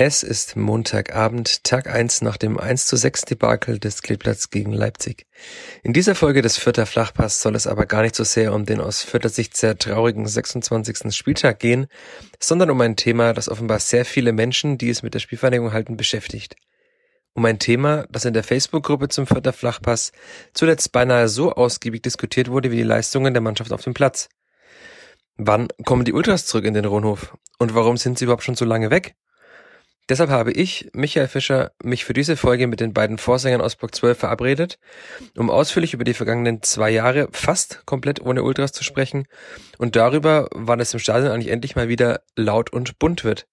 Es ist Montagabend, Tag 1 nach dem 1 zu 6 Debakel des Kleeblatts gegen Leipzig. In dieser Folge des Vierter Flachpass soll es aber gar nicht so sehr um den aus Vierter Sicht sehr traurigen 26. Spieltag gehen, sondern um ein Thema, das offenbar sehr viele Menschen, die es mit der Spielvereinigung halten, beschäftigt. Um ein Thema, das in der Facebook-Gruppe zum Vierter Flachpass zuletzt beinahe so ausgiebig diskutiert wurde wie die Leistungen der Mannschaft auf dem Platz. Wann kommen die Ultras zurück in den Ronhof? Und warum sind sie überhaupt schon so lange weg? Deshalb habe ich, Michael Fischer, mich für diese Folge mit den beiden Vorsängern aus Block 12 verabredet, um ausführlich über die vergangenen zwei Jahre fast komplett ohne Ultras zu sprechen und darüber, wann es im Stadion eigentlich endlich mal wieder laut und bunt wird.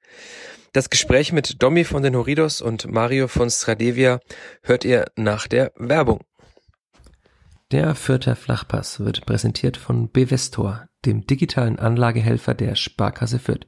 Das Gespräch mit Domi von den Horidos und Mario von Stradevia hört ihr nach der Werbung. Der Fürther Flachpass wird präsentiert von Bevestor, dem digitalen Anlagehelfer der Sparkasse Fürth.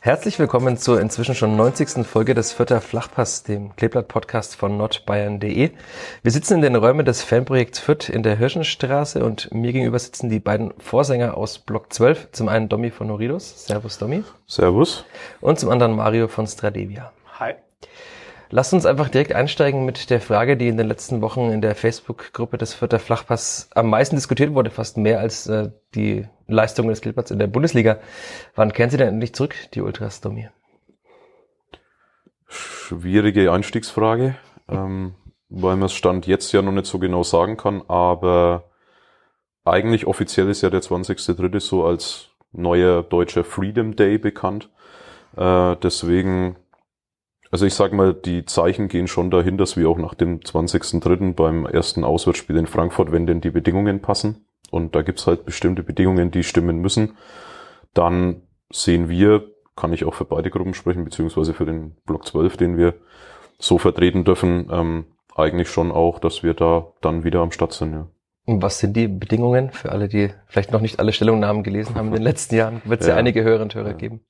Herzlich willkommen zur inzwischen schon 90. Folge des Vierter Flachpass, dem Kleeblatt-Podcast von nordbayern.de. Wir sitzen in den Räumen des Fanprojekts Fürth in der Hirschenstraße und mir gegenüber sitzen die beiden Vorsänger aus Block 12. Zum einen Domi von Horidos. Servus, Domi. Servus. Und zum anderen Mario von Stradevia. Hi. Lasst uns einfach direkt einsteigen mit der Frage, die in den letzten Wochen in der Facebook-Gruppe des Vierter Flachpass am meisten diskutiert wurde, fast mehr als äh, die Leistungen des Kleeblatts in der Bundesliga. Wann kehren Sie denn endlich zurück, die Ultras, Domi? Schwierige Einstiegsfrage, ähm, weil man es Stand jetzt ja noch nicht so genau sagen kann, aber eigentlich offiziell ist ja der 20.3. so als neuer deutscher Freedom Day bekannt. Äh, deswegen also ich sage mal, die Zeichen gehen schon dahin, dass wir auch nach dem 20.03. beim ersten Auswärtsspiel in Frankfurt, wenn denn die Bedingungen passen, und da gibt's halt bestimmte Bedingungen, die stimmen müssen, dann sehen wir, kann ich auch für beide Gruppen sprechen, beziehungsweise für den Block 12, den wir so vertreten dürfen, ähm, eigentlich schon auch, dass wir da dann wieder am Start sind. Ja. Und was sind die Bedingungen für alle, die vielleicht noch nicht alle Stellungnahmen gelesen haben in den letzten Jahren? Wird es ja. ja einige Hörer und Hörer ja. geben.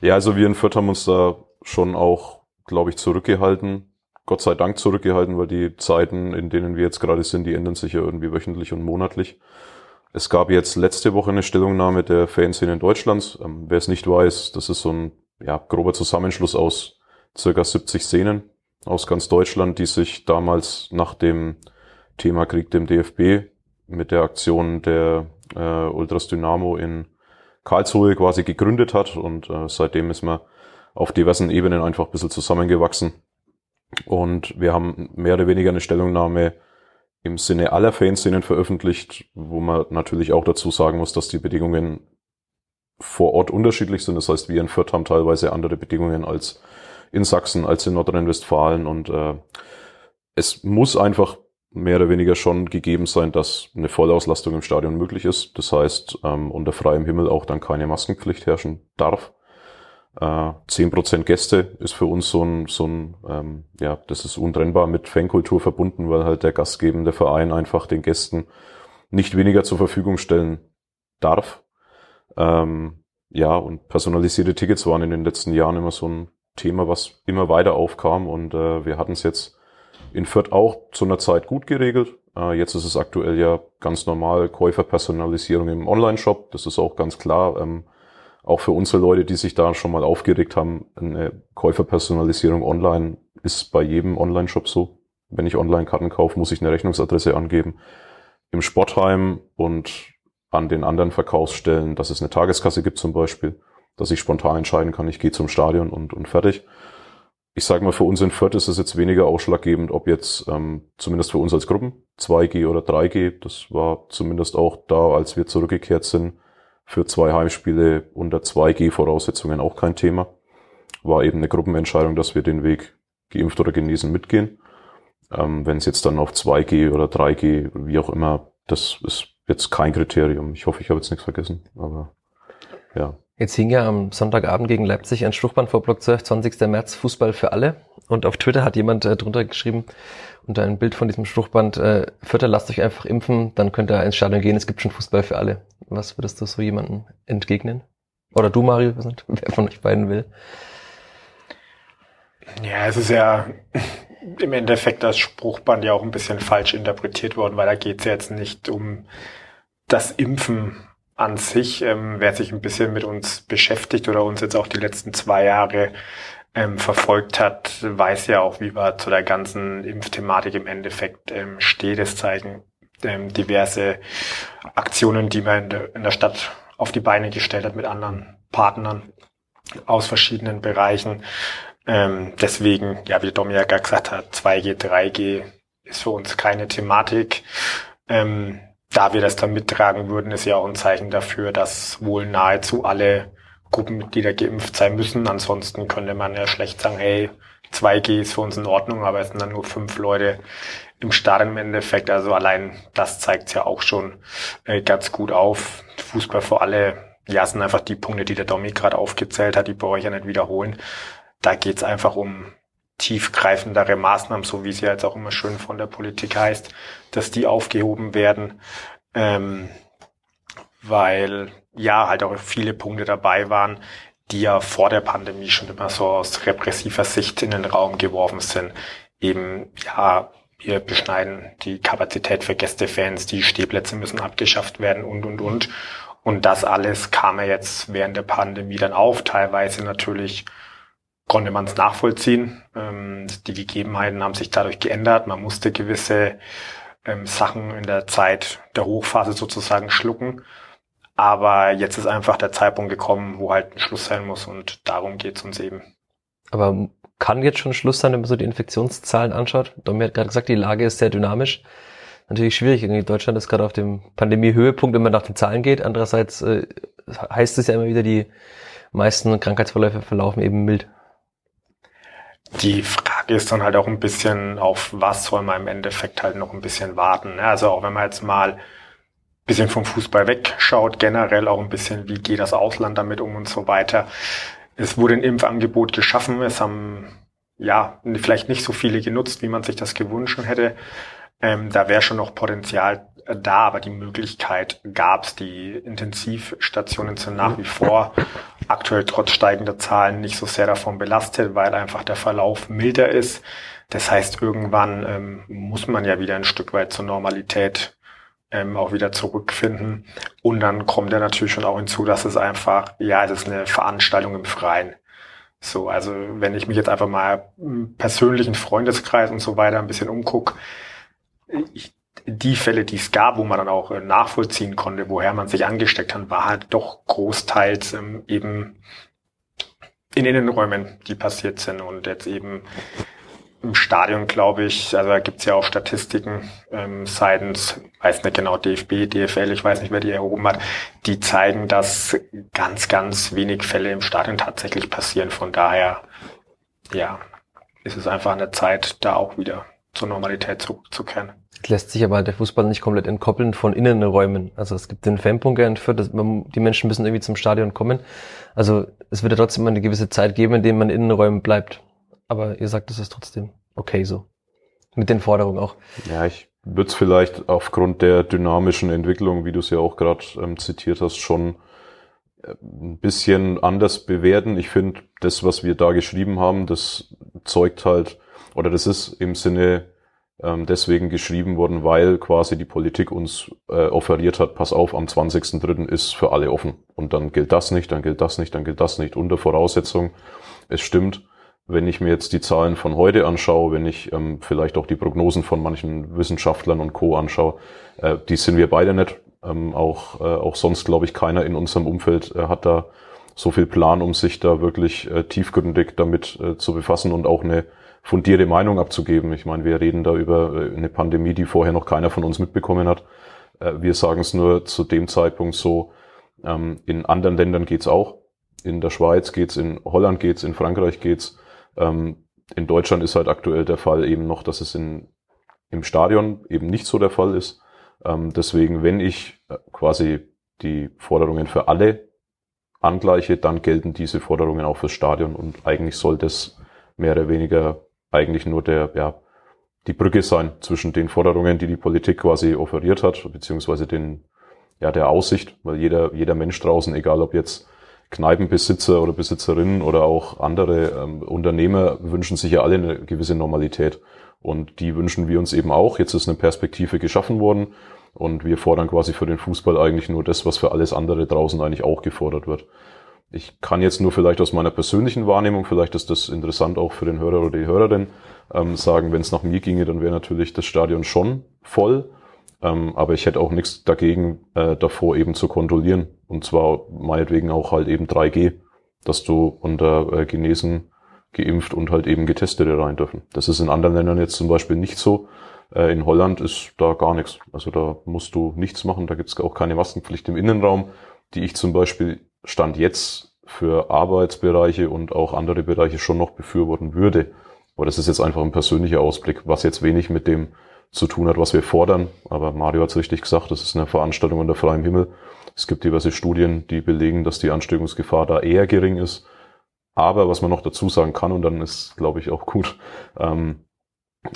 Ja, also wir in Fürth haben uns da schon auch glaube ich, zurückgehalten. Gott sei Dank zurückgehalten, weil die Zeiten, in denen wir jetzt gerade sind, die ändern sich ja irgendwie wöchentlich und monatlich. Es gab jetzt letzte Woche eine Stellungnahme der Fanszene Deutschlands. Ähm, wer es nicht weiß, das ist so ein ja, grober Zusammenschluss aus circa 70 Szenen aus ganz Deutschland, die sich damals nach dem Thema Krieg dem DFB mit der Aktion der äh, Ultras Dynamo in Karlsruhe quasi gegründet hat und äh, seitdem ist man auf diversen Ebenen einfach ein bisschen zusammengewachsen. Und wir haben mehr oder weniger eine Stellungnahme im Sinne aller Fanszenen veröffentlicht, wo man natürlich auch dazu sagen muss, dass die Bedingungen vor Ort unterschiedlich sind. Das heißt, wir in Fürth haben teilweise andere Bedingungen als in Sachsen, als in Nordrhein-Westfalen. Und äh, es muss einfach mehr oder weniger schon gegeben sein, dass eine Vollauslastung im Stadion möglich ist. Das heißt, ähm, unter freiem Himmel auch dann keine Maskenpflicht herrschen darf. Äh, zehn Prozent Gäste ist für uns so ein, so ein ähm, ja, das ist untrennbar mit Fankultur verbunden, weil halt der gastgebende Verein einfach den Gästen nicht weniger zur Verfügung stellen darf. Ähm, ja, und personalisierte Tickets waren in den letzten Jahren immer so ein Thema, was immer weiter aufkam und äh, wir hatten es jetzt in Fürth auch zu einer Zeit gut geregelt. Äh, jetzt ist es aktuell ja ganz normal Käuferpersonalisierung im Online-Shop. Das ist auch ganz klar. Ähm, auch für unsere Leute, die sich da schon mal aufgeregt haben, eine Käuferpersonalisierung online ist bei jedem Online-Shop so. Wenn ich Online-Karten kaufe, muss ich eine Rechnungsadresse angeben. Im Sportheim und an den anderen Verkaufsstellen, dass es eine Tageskasse gibt zum Beispiel, dass ich spontan entscheiden kann, ich gehe zum Stadion und, und fertig. ich sage mal, für uns in Fürth ist es jetzt weniger ausschlaggebend, ob jetzt ähm, zumindest für uns als Gruppen 2G oder 3G. Das war zumindest auch da, als wir zurückgekehrt sind, für zwei Heimspiele unter 2G-Voraussetzungen auch kein Thema. War eben eine Gruppenentscheidung, dass wir den Weg geimpft oder genesen mitgehen. Ähm, Wenn es jetzt dann auf 2G oder 3G, wie auch immer, das ist jetzt kein Kriterium. Ich hoffe, ich habe jetzt nichts vergessen, aber ja. Jetzt hing ja am Sonntagabend gegen Leipzig ein Spruchband vor Block 12, 20. März, Fußball für alle. Und auf Twitter hat jemand äh, drunter geschrieben, unter ein Bild von diesem Spruchband, äh, Vierter, lasst euch einfach impfen, dann könnt ihr ins Stadion gehen, es gibt schon Fußball für alle. Was würdest du so jemandem entgegnen? Oder du, Mario, wer von euch beiden will? Ja, es ist ja im Endeffekt das Spruchband ja auch ein bisschen falsch interpretiert worden, weil da geht es ja jetzt nicht um das Impfen an sich, ähm, wer sich ein bisschen mit uns beschäftigt oder uns jetzt auch die letzten zwei Jahre ähm, verfolgt hat, weiß ja auch, wie wir zu der ganzen Impfthematik im Endeffekt ähm, steht. Es zeigen ähm, diverse Aktionen, die man in der, in der Stadt auf die Beine gestellt hat mit anderen Partnern aus verschiedenen Bereichen. Ähm, deswegen, ja, wie Dom ja gesagt hat, 2G, 3G ist für uns keine Thematik. Ähm, da wir das dann mittragen würden, ist ja auch ein Zeichen dafür, dass wohl nahezu alle Gruppenmitglieder geimpft sein müssen. Ansonsten könnte man ja schlecht sagen, hey, 2G ist für uns in Ordnung, aber es sind dann nur fünf Leute im Stadion im Endeffekt. Also allein das zeigt ja auch schon äh, ganz gut auf. Fußball für alle, ja, sind einfach die Punkte, die der Domi gerade aufgezählt hat, die brauche ich ja nicht wiederholen. Da geht's einfach um tiefgreifendere Maßnahmen, so wie es ja jetzt auch immer schön von der Politik heißt, dass die aufgehoben werden, ähm, weil ja halt auch viele Punkte dabei waren, die ja vor der Pandemie schon immer so aus repressiver Sicht in den Raum geworfen sind. Eben, ja, wir beschneiden die Kapazität für Gästefans, die Stehplätze müssen abgeschafft werden und, und, und. Und das alles kam ja jetzt während der Pandemie dann auf, teilweise natürlich konnte man es nachvollziehen. Ähm, die Gegebenheiten haben sich dadurch geändert. Man musste gewisse ähm, Sachen in der Zeit der Hochphase sozusagen schlucken. Aber jetzt ist einfach der Zeitpunkt gekommen, wo halt ein Schluss sein muss und darum geht es uns eben. Aber kann jetzt schon Schluss sein, wenn man so die Infektionszahlen anschaut? Domi hat gerade gesagt, die Lage ist sehr dynamisch. Natürlich schwierig. Irgendwie Deutschland ist gerade auf dem Pandemie-Höhepunkt, wenn man nach den Zahlen geht. Andererseits äh, heißt es ja immer wieder, die meisten Krankheitsverläufe verlaufen eben mild. Die Frage ist dann halt auch ein bisschen, auf was soll man im Endeffekt halt noch ein bisschen warten. Ne? Also auch wenn man jetzt mal ein bisschen vom Fußball wegschaut, generell auch ein bisschen, wie geht das Ausland damit um und so weiter. Es wurde ein Impfangebot geschaffen, es haben ja vielleicht nicht so viele genutzt, wie man sich das gewünscht hätte. Ähm, da wäre schon noch Potenzial da, aber die Möglichkeit gab es. Die Intensivstationen sind nach wie vor aktuell trotz steigender Zahlen nicht so sehr davon belastet, weil einfach der Verlauf milder ist. Das heißt, irgendwann ähm, muss man ja wieder ein Stück weit zur Normalität ähm, auch wieder zurückfinden. Und dann kommt ja natürlich schon auch hinzu, dass es einfach, ja, es ist eine Veranstaltung im Freien. So, also wenn ich mich jetzt einfach mal im persönlichen Freundeskreis und so weiter ein bisschen umgucke, ich die Fälle, die es gab, wo man dann auch äh, nachvollziehen konnte, woher man sich angesteckt hat, war halt doch großteils ähm, eben in Innenräumen, die passiert sind und jetzt eben im Stadion, glaube ich, also da gibt's ja auch Statistiken ähm, seitens, weiß nicht genau, DFB, DFL, ich weiß nicht, wer die erhoben hat, die zeigen, dass ganz, ganz wenig Fälle im Stadion tatsächlich passieren. Von daher, ja, ist es einfach eine Zeit, da auch wieder zur Normalität zurückzukehren lässt sich aber der Fußball nicht komplett entkoppeln von Innenräumen. Also es gibt den Fanbunker entführt, dass man, die Menschen müssen irgendwie zum Stadion kommen. Also es wird ja trotzdem eine gewisse Zeit geben, in dem man in Innenräumen bleibt. Aber ihr sagt, es ist trotzdem okay so. Mit den Forderungen auch. Ja, ich würde es vielleicht aufgrund der dynamischen Entwicklung, wie du es ja auch gerade ähm, zitiert hast, schon äh, ein bisschen anders bewerten. Ich finde, das, was wir da geschrieben haben, das zeugt halt, oder das ist im Sinne ähm, deswegen geschrieben worden, weil quasi die Politik uns äh, offeriert hat, pass auf, am 20.03. ist für alle offen. Und dann gilt das nicht, dann gilt das nicht, dann gilt das nicht. Unter Voraussetzung, es stimmt, wenn ich mir jetzt die Zahlen von heute anschaue, wenn ich ähm, vielleicht auch die Prognosen von manchen Wissenschaftlern und Co. anschaue, äh, die sind wir beide nicht. Ähm, auch, äh, auch sonst, glaube ich, keiner in unserem Umfeld äh, hat da so viel Plan, um sich da wirklich äh, tiefgründig damit äh, zu befassen und auch eine fundierte Meinung abzugeben. Ich meine, wir reden da über äh, eine Pandemie, die vorher noch keiner von uns mitbekommen hat. Äh, wir sagen es nur zu dem Zeitpunkt so, ähm, in anderen Ländern geht's auch. In der Schweiz geht's, in Holland geht's, in Frankreich geht's. Ähm, in Deutschland ist halt aktuell der Fall eben noch, dass es in, im Stadion eben nicht so der Fall ist. Ähm, deswegen, wenn ich äh, quasi die Forderungen für alle angleiche, dann gelten diese Forderungen auch fürs Stadion und eigentlich soll das mehr oder weniger eigentlich nur der, ja, die Brücke sein zwischen den Forderungen, die die Politik quasi offeriert hat, beziehungsweise den, ja, der Aussicht, weil jeder, jeder Mensch draußen, egal ob jetzt Kneipenbesitzer oder Besitzerinnen oder auch andere ähm, Unternehmer wünschen sich ja alle eine gewisse Normalität. Und die wünschen wir uns eben auch. Jetzt ist eine Perspektive geschaffen worden und wir fordern quasi für den Fußball eigentlich nur das, was für alles andere draußen eigentlich auch gefordert wird. Ich kann jetzt nur vielleicht aus meiner persönlichen Wahrnehmung, vielleicht ist das interessant auch für den Hörer oder die Hörerin, ähm, sagen, wenn es nach mir ginge, dann wäre natürlich das Stadion schon voll. Ähm, aber ich hätte auch nichts dagegen, äh, davor eben zu kontrollieren. Und zwar meinetwegen auch halt eben 3G, dass du unter äh, Genesen, geimpft und halt eben Getestete rein dürfen. Das ist in anderen Ländern jetzt zum Beispiel nicht so. Äh, in Holland ist da gar nichts. Also da musst du nichts machen. Da gibt es auch keine Maskenpflicht im Innenraum, die ich zum Beispiel Stand jetzt für Arbeitsbereiche und auch andere Bereiche schon noch befürworten würde. Aber das ist jetzt einfach ein persönlicher Ausblick, was jetzt wenig mit dem zu tun hat, was wir fordern. Aber Mario hat es richtig gesagt, das ist eine Veranstaltung unter freiem Himmel. Es gibt diverse Studien, die belegen, dass die Ansteckungsgefahr da eher gering ist. Aber was man noch dazu sagen kann, und dann ist, glaube ich, auch gut, ähm,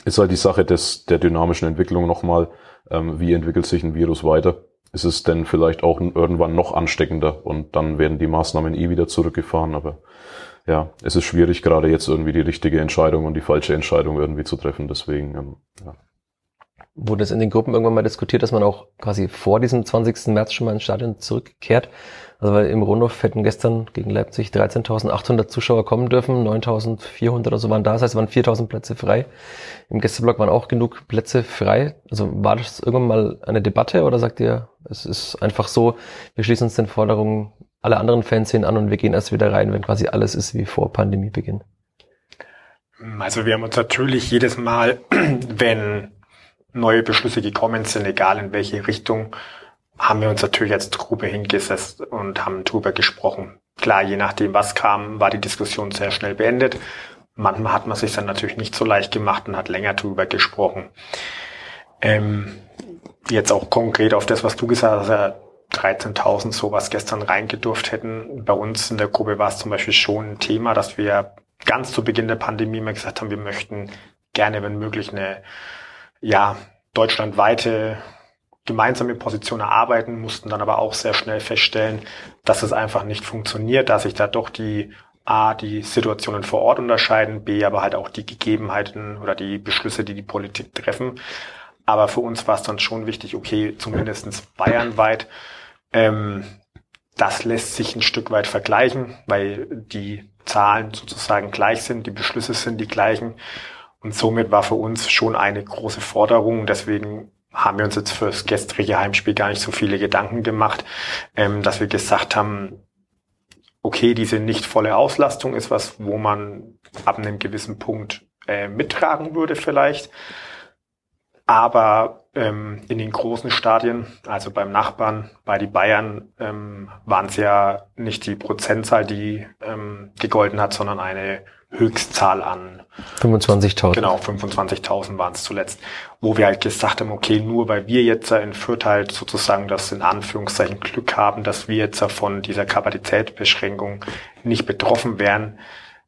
ist halt die Sache des, der dynamischen Entwicklung nochmal, ähm, wie entwickelt sich ein Virus weiter? Ist es denn vielleicht auch irgendwann noch ansteckender und dann werden die Maßnahmen eh wieder zurückgefahren, aber ja, es ist schwierig, gerade jetzt irgendwie die richtige Entscheidung und die falsche Entscheidung irgendwie zu treffen. Deswegen, ähm, ja wurde es in den Gruppen irgendwann mal diskutiert, dass man auch quasi vor diesem 20. März schon mal ins Stadion zurückkehrt. Also weil im Rundhof hätten gestern gegen Leipzig 13.800 Zuschauer kommen dürfen, 9.400 oder so waren da, das heißt, es waren 4.000 Plätze frei. Im Gästeblock waren auch genug Plätze frei. Also war das irgendwann mal eine Debatte oder sagt ihr, es ist einfach so, wir schließen uns den Forderungen aller anderen Fans hin an und wir gehen erst wieder rein, wenn quasi alles ist wie vor Pandemiebeginn? Also wir haben uns natürlich jedes Mal, wenn neue Beschlüsse gekommen sind, egal in welche Richtung, haben wir uns natürlich als Gruppe hingesetzt und haben drüber gesprochen. Klar, je nachdem, was kam, war die Diskussion sehr schnell beendet. Manchmal hat man sich dann natürlich nicht so leicht gemacht und hat länger drüber gesprochen. Ähm, jetzt auch konkret auf das, was du gesagt hast, 13.000 sowas gestern reingedurft hätten. Bei uns in der Gruppe war es zum Beispiel schon ein Thema, dass wir ganz zu Beginn der Pandemie mal gesagt haben, wir möchten gerne, wenn möglich, eine ja, deutschlandweite gemeinsame Position erarbeiten, mussten dann aber auch sehr schnell feststellen, dass es einfach nicht funktioniert, dass sich da doch die A, die Situationen vor Ort unterscheiden, B, aber halt auch die Gegebenheiten oder die Beschlüsse, die die Politik treffen. Aber für uns war es dann schon wichtig, okay, zumindestens bayernweit, ähm, das lässt sich ein Stück weit vergleichen, weil die Zahlen sozusagen gleich sind, die Beschlüsse sind die gleichen. Und somit war für uns schon eine große Forderung. Deswegen haben wir uns jetzt fürs gestrige Heimspiel gar nicht so viele Gedanken gemacht, ähm, dass wir gesagt haben, okay, diese nicht volle Auslastung ist was, wo man ab einem gewissen Punkt äh, mittragen würde vielleicht. Aber ähm, in den großen Stadien, also beim Nachbarn, bei die Bayern, ähm, waren es ja nicht die Prozentzahl, die ähm, gegolten hat, sondern eine Höchstzahl an 25.000. Genau, 25.000 waren es zuletzt, wo wir halt gesagt haben, okay, nur weil wir jetzt in Fürth halt sozusagen das in Anführungszeichen Glück haben, dass wir jetzt von dieser Kapazitätsbeschränkung nicht betroffen wären,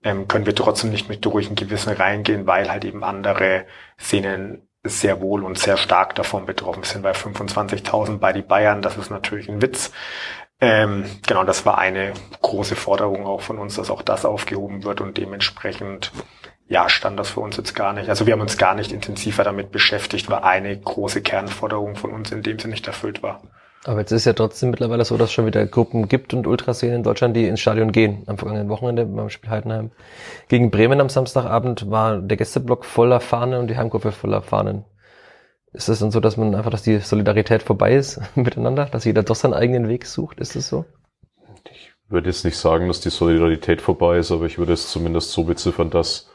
ähm, können wir trotzdem nicht mit durch ein Gewissen reingehen, weil halt eben andere Szenen sehr wohl und sehr stark davon betroffen sind, weil 25.000 bei die Bayern, das ist natürlich ein Witz. Ähm, genau, das war eine große Forderung auch von uns, dass auch das aufgehoben wird und dementsprechend, ja, stand das für uns jetzt gar nicht. Also wir haben uns gar nicht intensiver damit beschäftigt, weil eine große Kernforderung von uns in dem Sinne nicht erfüllt war. Aber jetzt ist ja trotzdem mittlerweile so, dass es schon wieder Gruppen gibt und Ultraszenen in Deutschland, die ins Stadion gehen. Am vergangenen Wochenende beim Spiel Heidenheim gegen Bremen am Samstagabend war der Gästeblock voller Fahnen und die Heimgruppe voller Fahnen. Ist es dann so, dass man einfach, dass die Solidarität vorbei ist miteinander, dass jeder doch seinen eigenen Weg sucht? Ist es so? würde jetzt nicht sagen, dass die Solidarität vorbei ist, aber ich würde es zumindest so beziffern, dass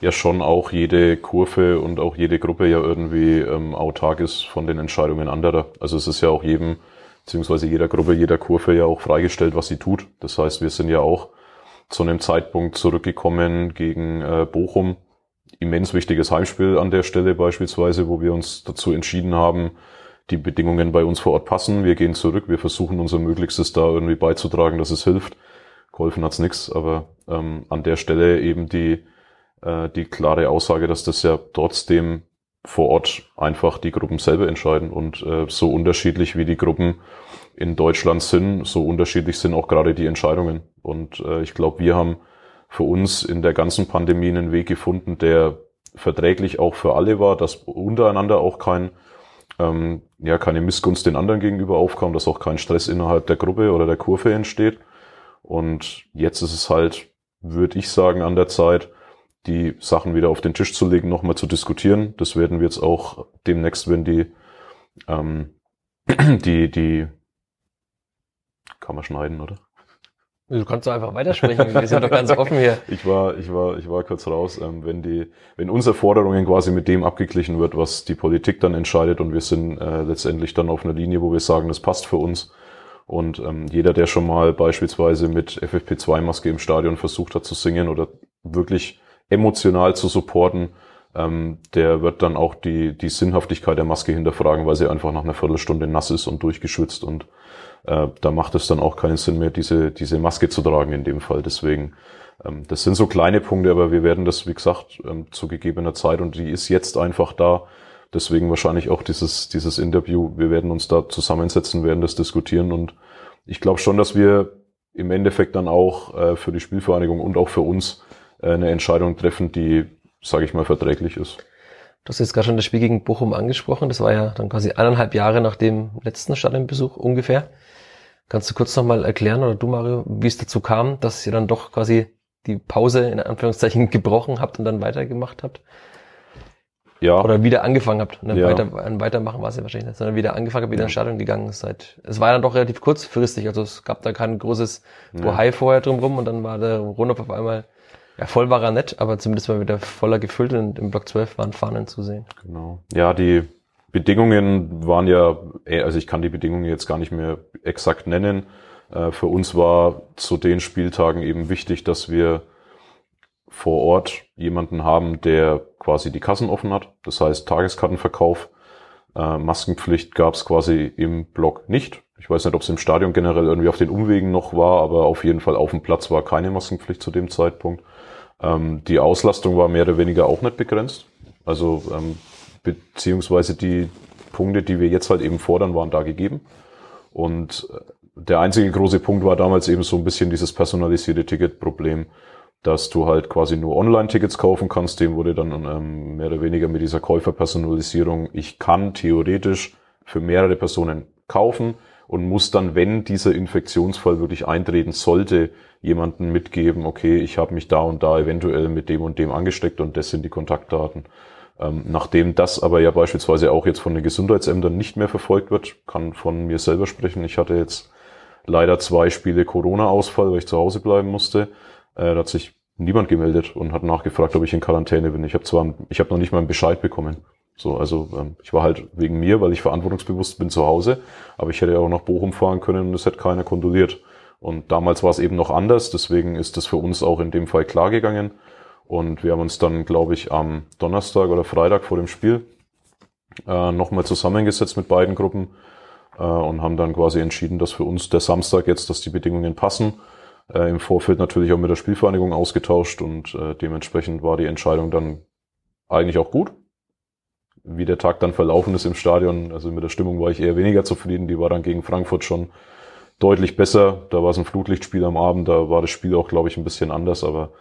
ja schon auch jede Kurve und auch jede Gruppe ja irgendwie ähm, autark ist von den Entscheidungen anderer. Also es ist ja auch jedem, beziehungsweise jeder Gruppe, jeder Kurve ja auch freigestellt, was sie tut. Das heißt, wir sind ja auch zu einem Zeitpunkt zurückgekommen gegen äh, Bochum. Immens wichtiges Heimspiel an der Stelle beispielsweise, wo wir uns dazu entschieden haben, die Bedingungen bei uns vor Ort passen. Wir gehen zurück, wir versuchen unser Möglichstes da irgendwie beizutragen, dass es hilft. Geholfen hat's nix, aber ähm, an der Stelle eben die äh, die klare Aussage, dass das ja trotzdem vor Ort einfach die Gruppen selber entscheiden und äh, so unterschiedlich wie die Gruppen in Deutschland sind, so unterschiedlich sind auch gerade die Entscheidungen. Und äh, ich glaube, wir haben für uns in der ganzen Pandemie einen Weg gefunden, der verträglich auch für alle war, dass untereinander auch kein ähm, ja keine Missgunst den anderen gegenüber aufkam, dass auch kein Stress innerhalb der Gruppe oder der Kurve entsteht. Und jetzt ist es halt, würde ich sagen, an der Zeit, die Sachen wieder auf den Tisch zu legen, nochmal zu diskutieren. Das werden wir jetzt auch demnächst, wenn die, ähm, die, die, kann man schneiden, oder? Du kannst doch einfach weitersprechen. Wir sind doch ganz offen hier. Ich war, ich war, ich war kurz raus. Ähm, wenn die, wenn unsere Forderungen quasi mit dem abgeglichen wird, was die Politik dann entscheidet und wir sind äh, letztendlich dann auf einer Linie, wo wir sagen, das passt für uns. Und ähm, jeder, der schon mal beispielsweise mit FFP2-Maske im Stadion versucht hat zu singen oder wirklich emotional zu supporten, ähm, der wird dann auch die, die Sinnhaftigkeit der Maske hinterfragen, weil sie einfach nach einer Viertelstunde nass ist und durchgeschwitzt und äh, da macht es dann auch keinen Sinn mehr, diese, diese Maske zu tragen in dem Fall. Deswegen, ähm, das sind so kleine Punkte, aber wir werden das, wie gesagt, ähm, zu gegebener Zeit und die ist jetzt einfach da. Deswegen wahrscheinlich auch dieses, dieses Interview. Wir werden uns da zusammensetzen, werden das diskutieren und ich glaube schon, dass wir im Endeffekt dann auch äh, für die Spielvereinigung und auch für uns äh, eine Entscheidung treffen, die, sage ich mal, verträglich ist. Du hast jetzt gerade schon das Spiel gegen Bochum angesprochen. Das war ja dann quasi eineinhalb Jahre nach dem letzten Stadionbesuch ungefähr. Kannst du kurz nochmal erklären, oder du Mario, wie es dazu kam, dass ihr dann doch quasi die Pause in Anführungszeichen gebrochen habt und dann weitergemacht habt? Ja. Oder wieder angefangen habt. Und dann ja. weiter, ein Weitermachen war es ja wahrscheinlich nicht, sondern wieder angefangen habt, wieder ja. ins Stadion gegangen seid. Es war dann doch relativ kurzfristig, also es gab da kein großes Bohai ja. vorher drumrum und dann war der Rundhof auf einmal ja, voll war er nett, aber zumindest mal wieder voller gefüllt und im Block 12 waren Fahnen zu sehen. Genau. Ja, die Bedingungen waren ja, äh, also ich kann die Bedingungen jetzt gar nicht mehr exakt nennen. Äh, für uns war zu den Spieltagen eben wichtig, dass wir vor Ort jemanden haben, der quasi die Kassen offen hat. Das heißt Tageskartenverkauf. Äh, Maskenpflicht gab es quasi im Block nicht. Ich weiß nicht, ob es im Stadion generell irgendwie auf den Umwegen noch war, aber auf jeden Fall auf dem Platz war keine Maskenpflicht zu dem Zeitpunkt. Ähm, die Auslastung war mehr oder weniger auch nicht begrenzt. Also ähm, beziehungsweise die Punkte, die wir jetzt halt eben fordern, waren da gegeben. Und äh, der einzige große Punkt war damals eben so ein bisschen dieses personalisierte Ticketproblem, dass du halt quasi nur Online-Tickets kaufen kannst. Dem wurde dann ähm, mehr oder weniger mit dieser Käuferpersonalisierung, ich kann theoretisch für mehrere Personen kaufen und muss dann, wenn dieser Infektionsfall wirklich eintreten sollte, jemanden mitgeben, okay, ich habe mich da und da eventuell mit dem und dem angesteckt und das sind die Kontaktdaten. Ähm, nachdem das aber ja beispielsweise auch jetzt von den Gesundheitsämtern nicht mehr verfolgt wird, kann von mir selber sprechen. Ich hatte jetzt leider zwei Spiele Corona-Ausfall, weil ich zu Hause bleiben musste. Äh, da hat sich niemand gemeldet und hat nachgefragt, ob ich in Quarantäne bin. Ich habe zwar, ich habe noch nicht mal einen Bescheid bekommen. So, also ähm, ich war halt wegen mir, weil ich verantwortungsbewusst bin, zu Hause, aber ich hätte auch nach Bochum fahren können und es hätte keiner kondoliert. Und damals war es eben noch anders, deswegen ist das für uns auch in dem Fall klar gegangen. Und wir haben uns dann, glaube ich, am Donnerstag oder Freitag vor dem Spiel äh, nochmal zusammengesetzt mit beiden Gruppen äh, und haben dann quasi entschieden, dass für uns der Samstag jetzt, dass die Bedingungen passen. Äh, Im Vorfeld natürlich auch mit der Spielvereinigung ausgetauscht und äh, dementsprechend war die Entscheidung dann eigentlich auch gut wie der Tag dann verlaufen ist im Stadion, also mit der Stimmung war ich eher weniger zufrieden. Die war dann gegen Frankfurt schon deutlich besser. Da war es ein Flutlichtspiel am Abend, da war das Spiel auch, glaube ich, ein bisschen anders, aber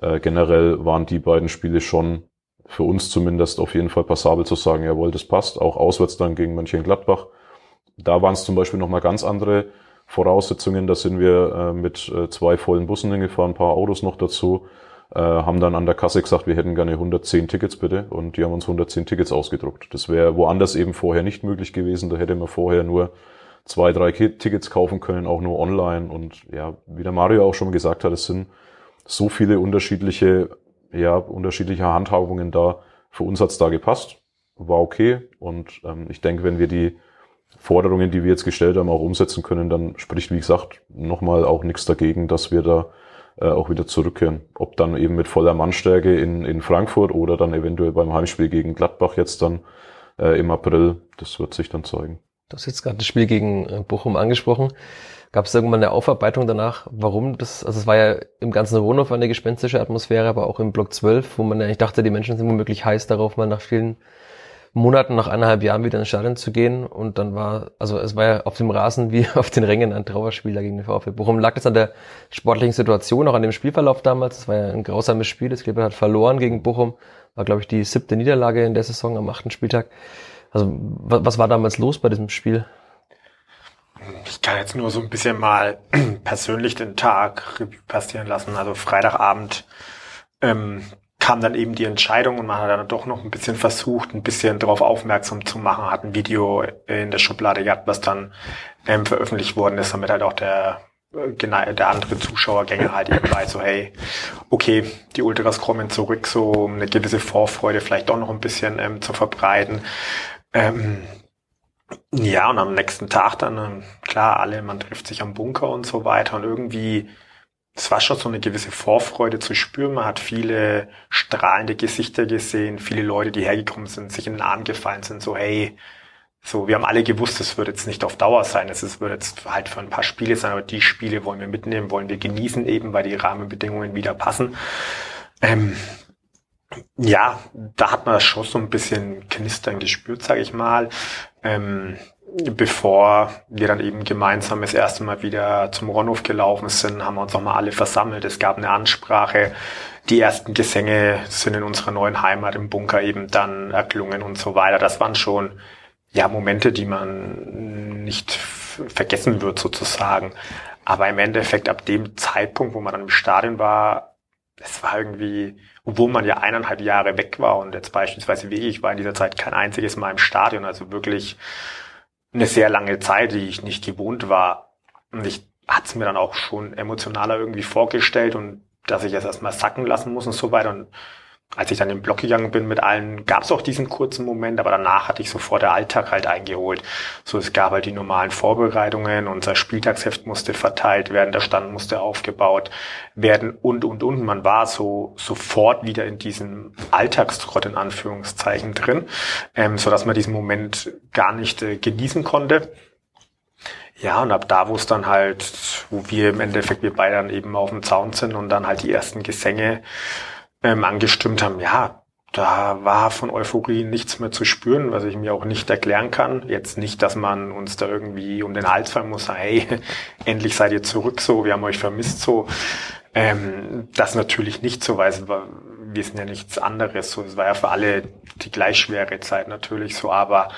äh, generell waren die beiden Spiele schon für uns zumindest auf jeden Fall passabel zu sagen, jawohl, das passt. Auch auswärts dann gegen Mönchengladbach. Da waren es zum Beispiel nochmal ganz andere Voraussetzungen. Da sind wir äh, mit äh, zwei vollen Bussen hingefahren, ein paar Autos noch dazu äh, haben dann an der Kasse gesagt, wir hätten gerne 110 Tickets bitte und die haben uns 110 Tickets ausgedruckt. Das wäre woanders eben vorher nicht möglich gewesen. Da hätte man vorher nur zwei, drei Tickets kaufen können, auch nur online. Und ja, wie der Mario auch schon gesagt hat, es sind so viele unterschiedliche, ja, unterschiedliche Handhabungen da. Für uns hat's da gepasst, war okay. Und ähm, ich denke, wenn wir die Forderungen, die wir jetzt gestellt haben, auch umsetzen können, dann spricht, wie gesagt, nochmal auch nichts dagegen, dass wir da äh, auch wieder zurückkehren. Ob dann eben mit voller Mannstärke in, in Frankfurt oder dann eventuell beim Heimspiel gegen Gladbach jetzt dann äh, im April, das wird sich dann zeigen. Du hast jetzt gerade das Spiel gegen äh, Bochum angesprochen. Gab es irgendwann eine Aufarbeitung danach, warum das, also es war ja im ganzen Rohnhof eine gespenstische Atmosphäre, aber auch im Block 12, wo man ja, ich dachte, die Menschen sind womöglich heiß darauf, mal nach vielen Monaten, nach eineinhalb Jahren wieder ins Stadion zu gehen. Und dann war, also es war ja auf dem Rasen wie auf den Rängen ein Trauerspiel dagegen den VfB Bochum. Lag das an der sportlichen Situation, auch an dem Spielverlauf damals? Das war ja ein grausames Spiel. Das Kleber hat verloren gegen Bochum. War, glaube ich, die siebte Niederlage in der Saison am achten Spieltag. Also was, war damals los bei diesem Spiel? Ich kann jetzt nur so ein bisschen mal persönlich den Tag passieren lassen. Also Freitagabend ähm, kam dann eben die Entscheidung und man hat dann doch noch ein bisschen versucht, ein bisschen darauf aufmerksam zu machen, hat ein Video in der Schublade gehabt, was dann ähm, veröffentlicht worden ist, damit halt auch der äh, der andere Zuschauergänger halt eben weiß, so hey, okay, die Ultras kommen zurück, so um eine gewisse Vorfreude vielleicht doch noch ein bisschen ähm, zu verbreiten. Ähm, ja, und am nächsten Tag dann, ähm, klar, alle, man trifft sich am Bunker und so weiter und irgendwie es war schon so eine gewisse Vorfreude zu spüren. Man hat viele strahlende Gesichter gesehen, viele Leute, die hergekommen sind, sich in den Arm gefallen sind, so hey, so, wir haben alle gewusst, es wird jetzt nicht auf Dauer sein, es wird jetzt halt für ein paar Spiele sein, aber die Spiele wollen wir mitnehmen, wollen wir genießen eben, weil die Rahmenbedingungen wieder passen. Ähm, ja, da hat man schon so ein bisschen Knistern gespürt, sage ich mal. Ähm, bevor wir dann eben gemeinsam das erste Mal wieder zum Ronhof gelaufen sind, haben wir uns nochmal alle versammelt. Es gab eine Ansprache. Die ersten Gesänge sind in unserer neuen Heimat im Bunker eben dann erklungen und so weiter. Das waren schon ja Momente, die man nicht vergessen wird sozusagen. Aber im Endeffekt ab dem Zeitpunkt, wo man dann im Stadion war, es war irgendwie, obwohl man ja eineinhalb Jahre weg war und jetzt beispielsweise wie ich war in dieser Zeit kein einziges Mal im Stadion, also wirklich eine sehr lange Zeit, die ich nicht gewohnt war. Und ich hatte es mir dann auch schon emotionaler irgendwie vorgestellt und dass ich es erstmal sacken lassen muss und so weiter. Und als ich dann im Block gegangen bin mit allen, gab es auch diesen kurzen Moment, aber danach hatte ich sofort der Alltag halt eingeholt. So, es gab halt die normalen Vorbereitungen, unser Spieltagsheft musste verteilt werden, der Stand musste aufgebaut werden und, und, und. Man war so sofort wieder in diesem Alltagstrott in Anführungszeichen drin, ähm, so dass man diesen Moment gar nicht äh, genießen konnte. Ja, und ab da, wo es dann halt, wo wir im Endeffekt, wir beide dann eben auf dem Zaun sind und dann halt die ersten Gesänge ähm, angestimmt haben, ja, da war von Euphorie nichts mehr zu spüren, was ich mir auch nicht erklären kann. Jetzt nicht, dass man uns da irgendwie um den Hals fallen muss, hey, endlich seid ihr zurück so, wir haben euch vermisst so. Ähm, das natürlich nicht so, weil wir sind ja nichts anderes. So, es war ja für alle die gleich schwere Zeit natürlich so, aber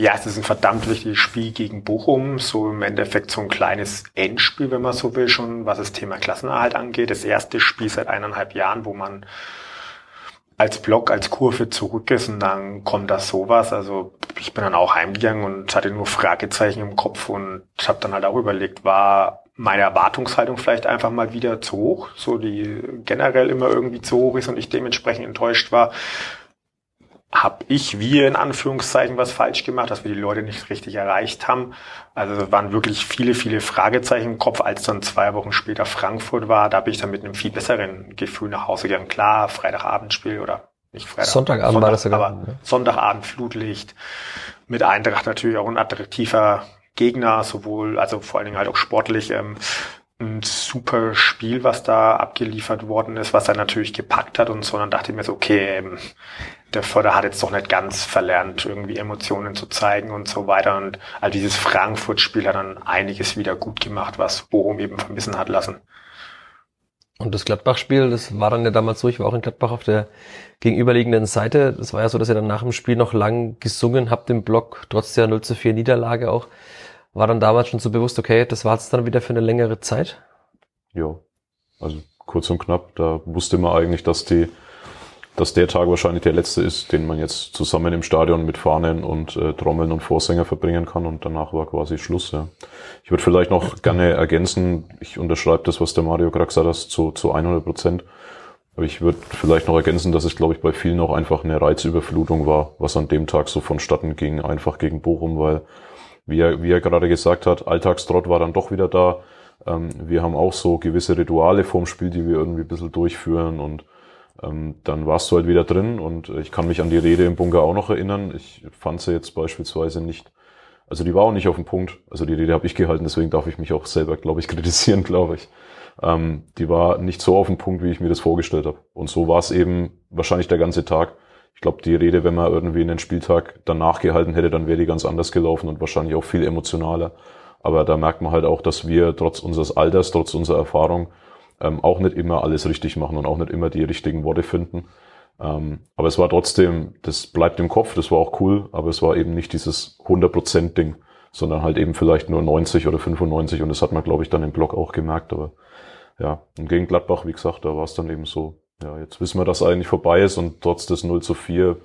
ja, es ist ein verdammt wichtiges Spiel gegen Bochum, so im Endeffekt so ein kleines Endspiel, wenn man so will, schon was das Thema Klassenerhalt angeht. Das erste Spiel seit eineinhalb Jahren, wo man als Block, als Kurve zurück ist und dann kommt das sowas. Also ich bin dann auch heimgegangen und hatte nur Fragezeichen im Kopf und habe dann halt auch überlegt, war meine Erwartungshaltung vielleicht einfach mal wieder zu hoch, so die generell immer irgendwie zu hoch ist und ich dementsprechend enttäuscht war habe ich, wir in Anführungszeichen, was falsch gemacht, dass wir die Leute nicht richtig erreicht haben. Also es waren wirklich viele, viele Fragezeichen im Kopf, als dann zwei Wochen später Frankfurt war. Da bin ich dann mit einem viel besseren Gefühl nach Hause gegangen. Klar, Freitagabendspiel oder nicht Freitag. Sonntagabend Sonntag, war das sogar. Aber. Sonntagabend Flutlicht. Mit Eintracht natürlich auch ein attraktiver Gegner, sowohl, also vor allen Dingen halt auch sportlich. Ähm, ein super Spiel, was da abgeliefert worden ist, was er natürlich gepackt hat und so. Und dann dachte ich mir so, okay, ähm, der Förder hat jetzt doch nicht ganz verlernt, irgendwie Emotionen zu zeigen und so weiter. Und all dieses Frankfurt-Spiel hat dann einiges wieder gut gemacht, was Bochum eben vermissen hat lassen. Und das Gladbach-Spiel, das war dann ja damals so, ich war auch in Gladbach auf der gegenüberliegenden Seite. Das war ja so, dass ihr dann nach dem Spiel noch lang gesungen habt im Block, trotz der 0 zu 4 Niederlage auch. War dann damals schon so bewusst, okay, das war jetzt dann wieder für eine längere Zeit? Ja, also kurz und knapp, da wusste man eigentlich, dass die dass der Tag wahrscheinlich der letzte ist, den man jetzt zusammen im Stadion mit Fahnen und äh, Trommeln und Vorsänger verbringen kann und danach war quasi Schluss. Ja. Ich würde vielleicht noch gerne ergänzen, ich unterschreibe das, was der Mario gerade gesagt hat, zu, zu 100 Prozent. Aber ich würde vielleicht noch ergänzen, dass es, glaube ich, bei vielen auch einfach eine Reizüberflutung war, was an dem Tag so vonstatten ging, einfach gegen Bochum, weil, wie er, wie er gerade gesagt hat, Alltagstrott war dann doch wieder da. Ähm, wir haben auch so gewisse Rituale vorm Spiel, die wir irgendwie ein bisschen durchführen und ähm, dann warst du halt wieder drin und ich kann mich an die Rede im Bunker auch noch erinnern. Ich fand sie jetzt beispielsweise nicht, also die war auch nicht auf dem Punkt. Also die Rede habe ich gehalten, deswegen darf ich mich auch selber, glaube ich, kritisieren, glaube ich. Ähm, die war nicht so auf dem Punkt, wie ich mir das vorgestellt habe. Und so war es eben wahrscheinlich der ganze Tag. Ich glaube, die Rede, wenn man irgendwie einen Spieltag danach gehalten hätte, dann wäre die ganz anders gelaufen und wahrscheinlich auch viel emotionaler. Aber da merkt man halt auch, dass wir trotz unseres Alters, trotz unserer Erfahrung, ähm, auch nicht immer alles richtig machen und auch nicht immer die richtigen Worte finden. Ähm, aber es war trotzdem, das bleibt im Kopf, das war auch cool, aber es war eben nicht dieses 100% Ding, sondern halt eben vielleicht nur 90 oder 95 und das hat man, glaube ich, dann im Blog auch gemerkt. Aber ja, und gegen Gladbach, wie gesagt, da war es dann eben so, ja, jetzt wissen wir, dass eigentlich vorbei ist und trotz des 0 zu 4,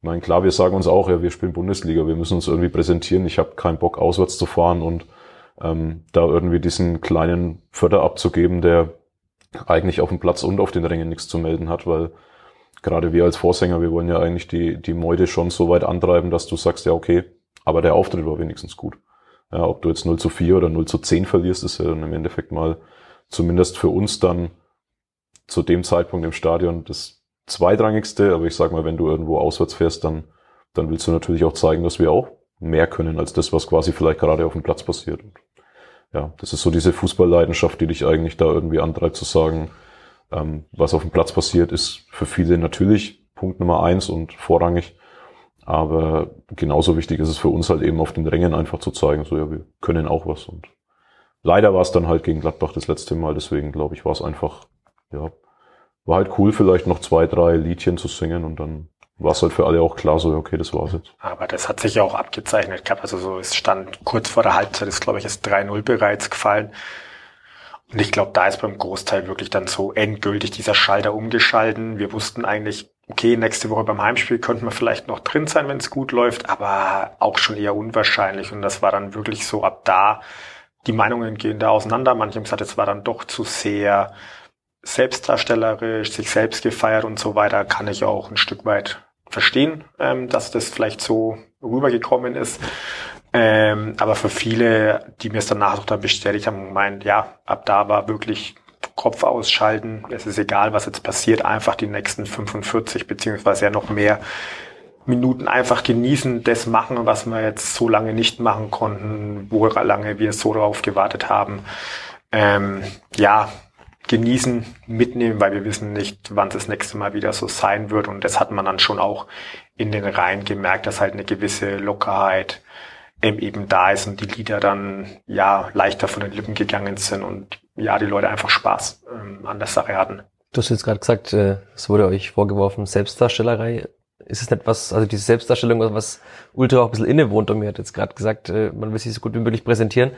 ich meine, klar, wir sagen uns auch, ja, wir spielen Bundesliga, wir müssen uns irgendwie präsentieren. Ich habe keinen Bock, auswärts zu fahren und ähm, da irgendwie diesen kleinen Förder abzugeben, der eigentlich auf dem Platz und auf den Rängen nichts zu melden hat, weil gerade wir als Vorsänger, wir wollen ja eigentlich die, die Meute schon so weit antreiben, dass du sagst, ja, okay, aber der Auftritt war wenigstens gut. Ja, ob du jetzt 0 zu 4 oder 0 zu 10 verlierst, ist ja dann im Endeffekt mal zumindest für uns dann zu dem Zeitpunkt im Stadion das zweitrangigste, aber ich sag mal, wenn du irgendwo auswärts fährst, dann, dann willst du natürlich auch zeigen, dass wir auch mehr können als das, was quasi vielleicht gerade auf dem Platz passiert. Und ja, das ist so diese Fußballleidenschaft, die dich eigentlich da irgendwie antreibt zu sagen, ähm, was auf dem Platz passiert, ist für viele natürlich Punkt Nummer eins und vorrangig. Aber genauso wichtig ist es für uns halt eben auf den Rängen einfach zu zeigen, so ja, wir können auch was. Und leider war es dann halt gegen Gladbach das letzte Mal, deswegen glaube ich, war es einfach, ja, war halt cool, vielleicht noch zwei, drei Liedchen zu singen und dann war es halt für alle auch klar, so, okay, das war's jetzt. Aber das hat sich ja auch abgezeichnet gehabt. Also so, es stand kurz vor der Halbzeit, ist, glaube ich, ist 3-0 bereits gefallen. Und ich glaube, da ist beim Großteil wirklich dann so endgültig dieser Schalter umgeschalten. Wir wussten eigentlich, okay, nächste Woche beim Heimspiel könnten wir vielleicht noch drin sein, wenn es gut läuft, aber auch schon eher unwahrscheinlich. Und das war dann wirklich so ab da, die Meinungen gehen da auseinander. Manche haben gesagt, es war dann doch zu sehr selbstdarstellerisch, sich selbst gefeiert und so weiter, kann ich auch ein Stück weit verstehen, ähm, dass das vielleicht so rübergekommen ist. Ähm, aber für viele, die mir es danach dann bestätigt haben, meint, ja, ab da war wirklich Kopf ausschalten. Es ist egal, was jetzt passiert, einfach die nächsten 45 beziehungsweise ja noch mehr Minuten einfach genießen, das machen, was wir jetzt so lange nicht machen konnten, wo lange wir so darauf gewartet haben. Ähm, ja, genießen, mitnehmen, weil wir wissen nicht, wann es das nächste Mal wieder so sein wird. Und das hat man dann schon auch in den Reihen gemerkt, dass halt eine gewisse Lockerheit eben da ist und die Lieder dann ja leichter von den Lippen gegangen sind und ja, die Leute einfach Spaß ähm, an der Sache hatten. Du hast jetzt gerade gesagt, äh, es wurde euch vorgeworfen, Selbstdarstellerei. Ist es nicht was, also diese Selbstdarstellung, was Ultra auch ein bisschen innewohnt und mir hat jetzt gerade gesagt, äh, man will sich so gut wie möglich präsentieren.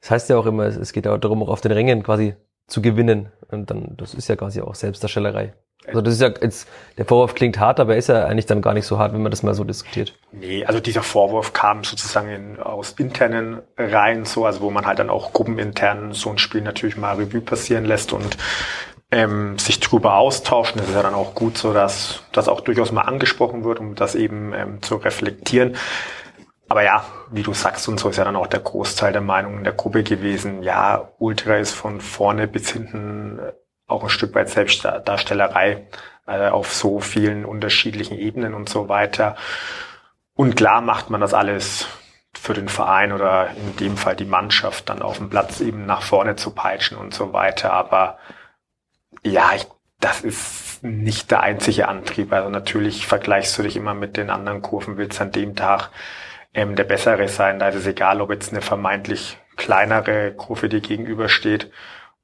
Das heißt ja auch immer, es geht ja darum, auch auf den Rängen quasi zu gewinnen. Und dann, das ist ja quasi auch Selbstdarstellerei. Also das ist ja jetzt, der Vorwurf klingt hart, aber er ist ja eigentlich dann gar nicht so hart, wenn man das mal so diskutiert. Nee, also dieser Vorwurf kam sozusagen in, aus internen Reihen so, also wo man halt dann auch gruppenintern so ein Spiel natürlich mal Revue passieren lässt und ähm, sich drüber austauschen. Das ist ja dann auch gut so, dass das auch durchaus mal angesprochen wird, um das eben ähm, zu reflektieren. Aber ja, wie du sagst, und so ist ja dann auch der Großteil der Meinung in der Gruppe gewesen, ja, Ultra ist von vorne bis hinten auch ein Stück weit Selbstdarstellerei äh, auf so vielen unterschiedlichen Ebenen und so weiter. Und klar macht man das alles für den Verein oder in dem Fall die Mannschaft dann auf dem Platz eben nach vorne zu peitschen und so weiter. Aber ja, ich, das ist nicht der einzige Antrieb. Also natürlich vergleichst du dich immer mit den anderen Kurven, willst an dem Tag ähm, der bessere sein. Da ist es egal, ob jetzt eine vermeintlich kleinere Kurve dir gegenübersteht,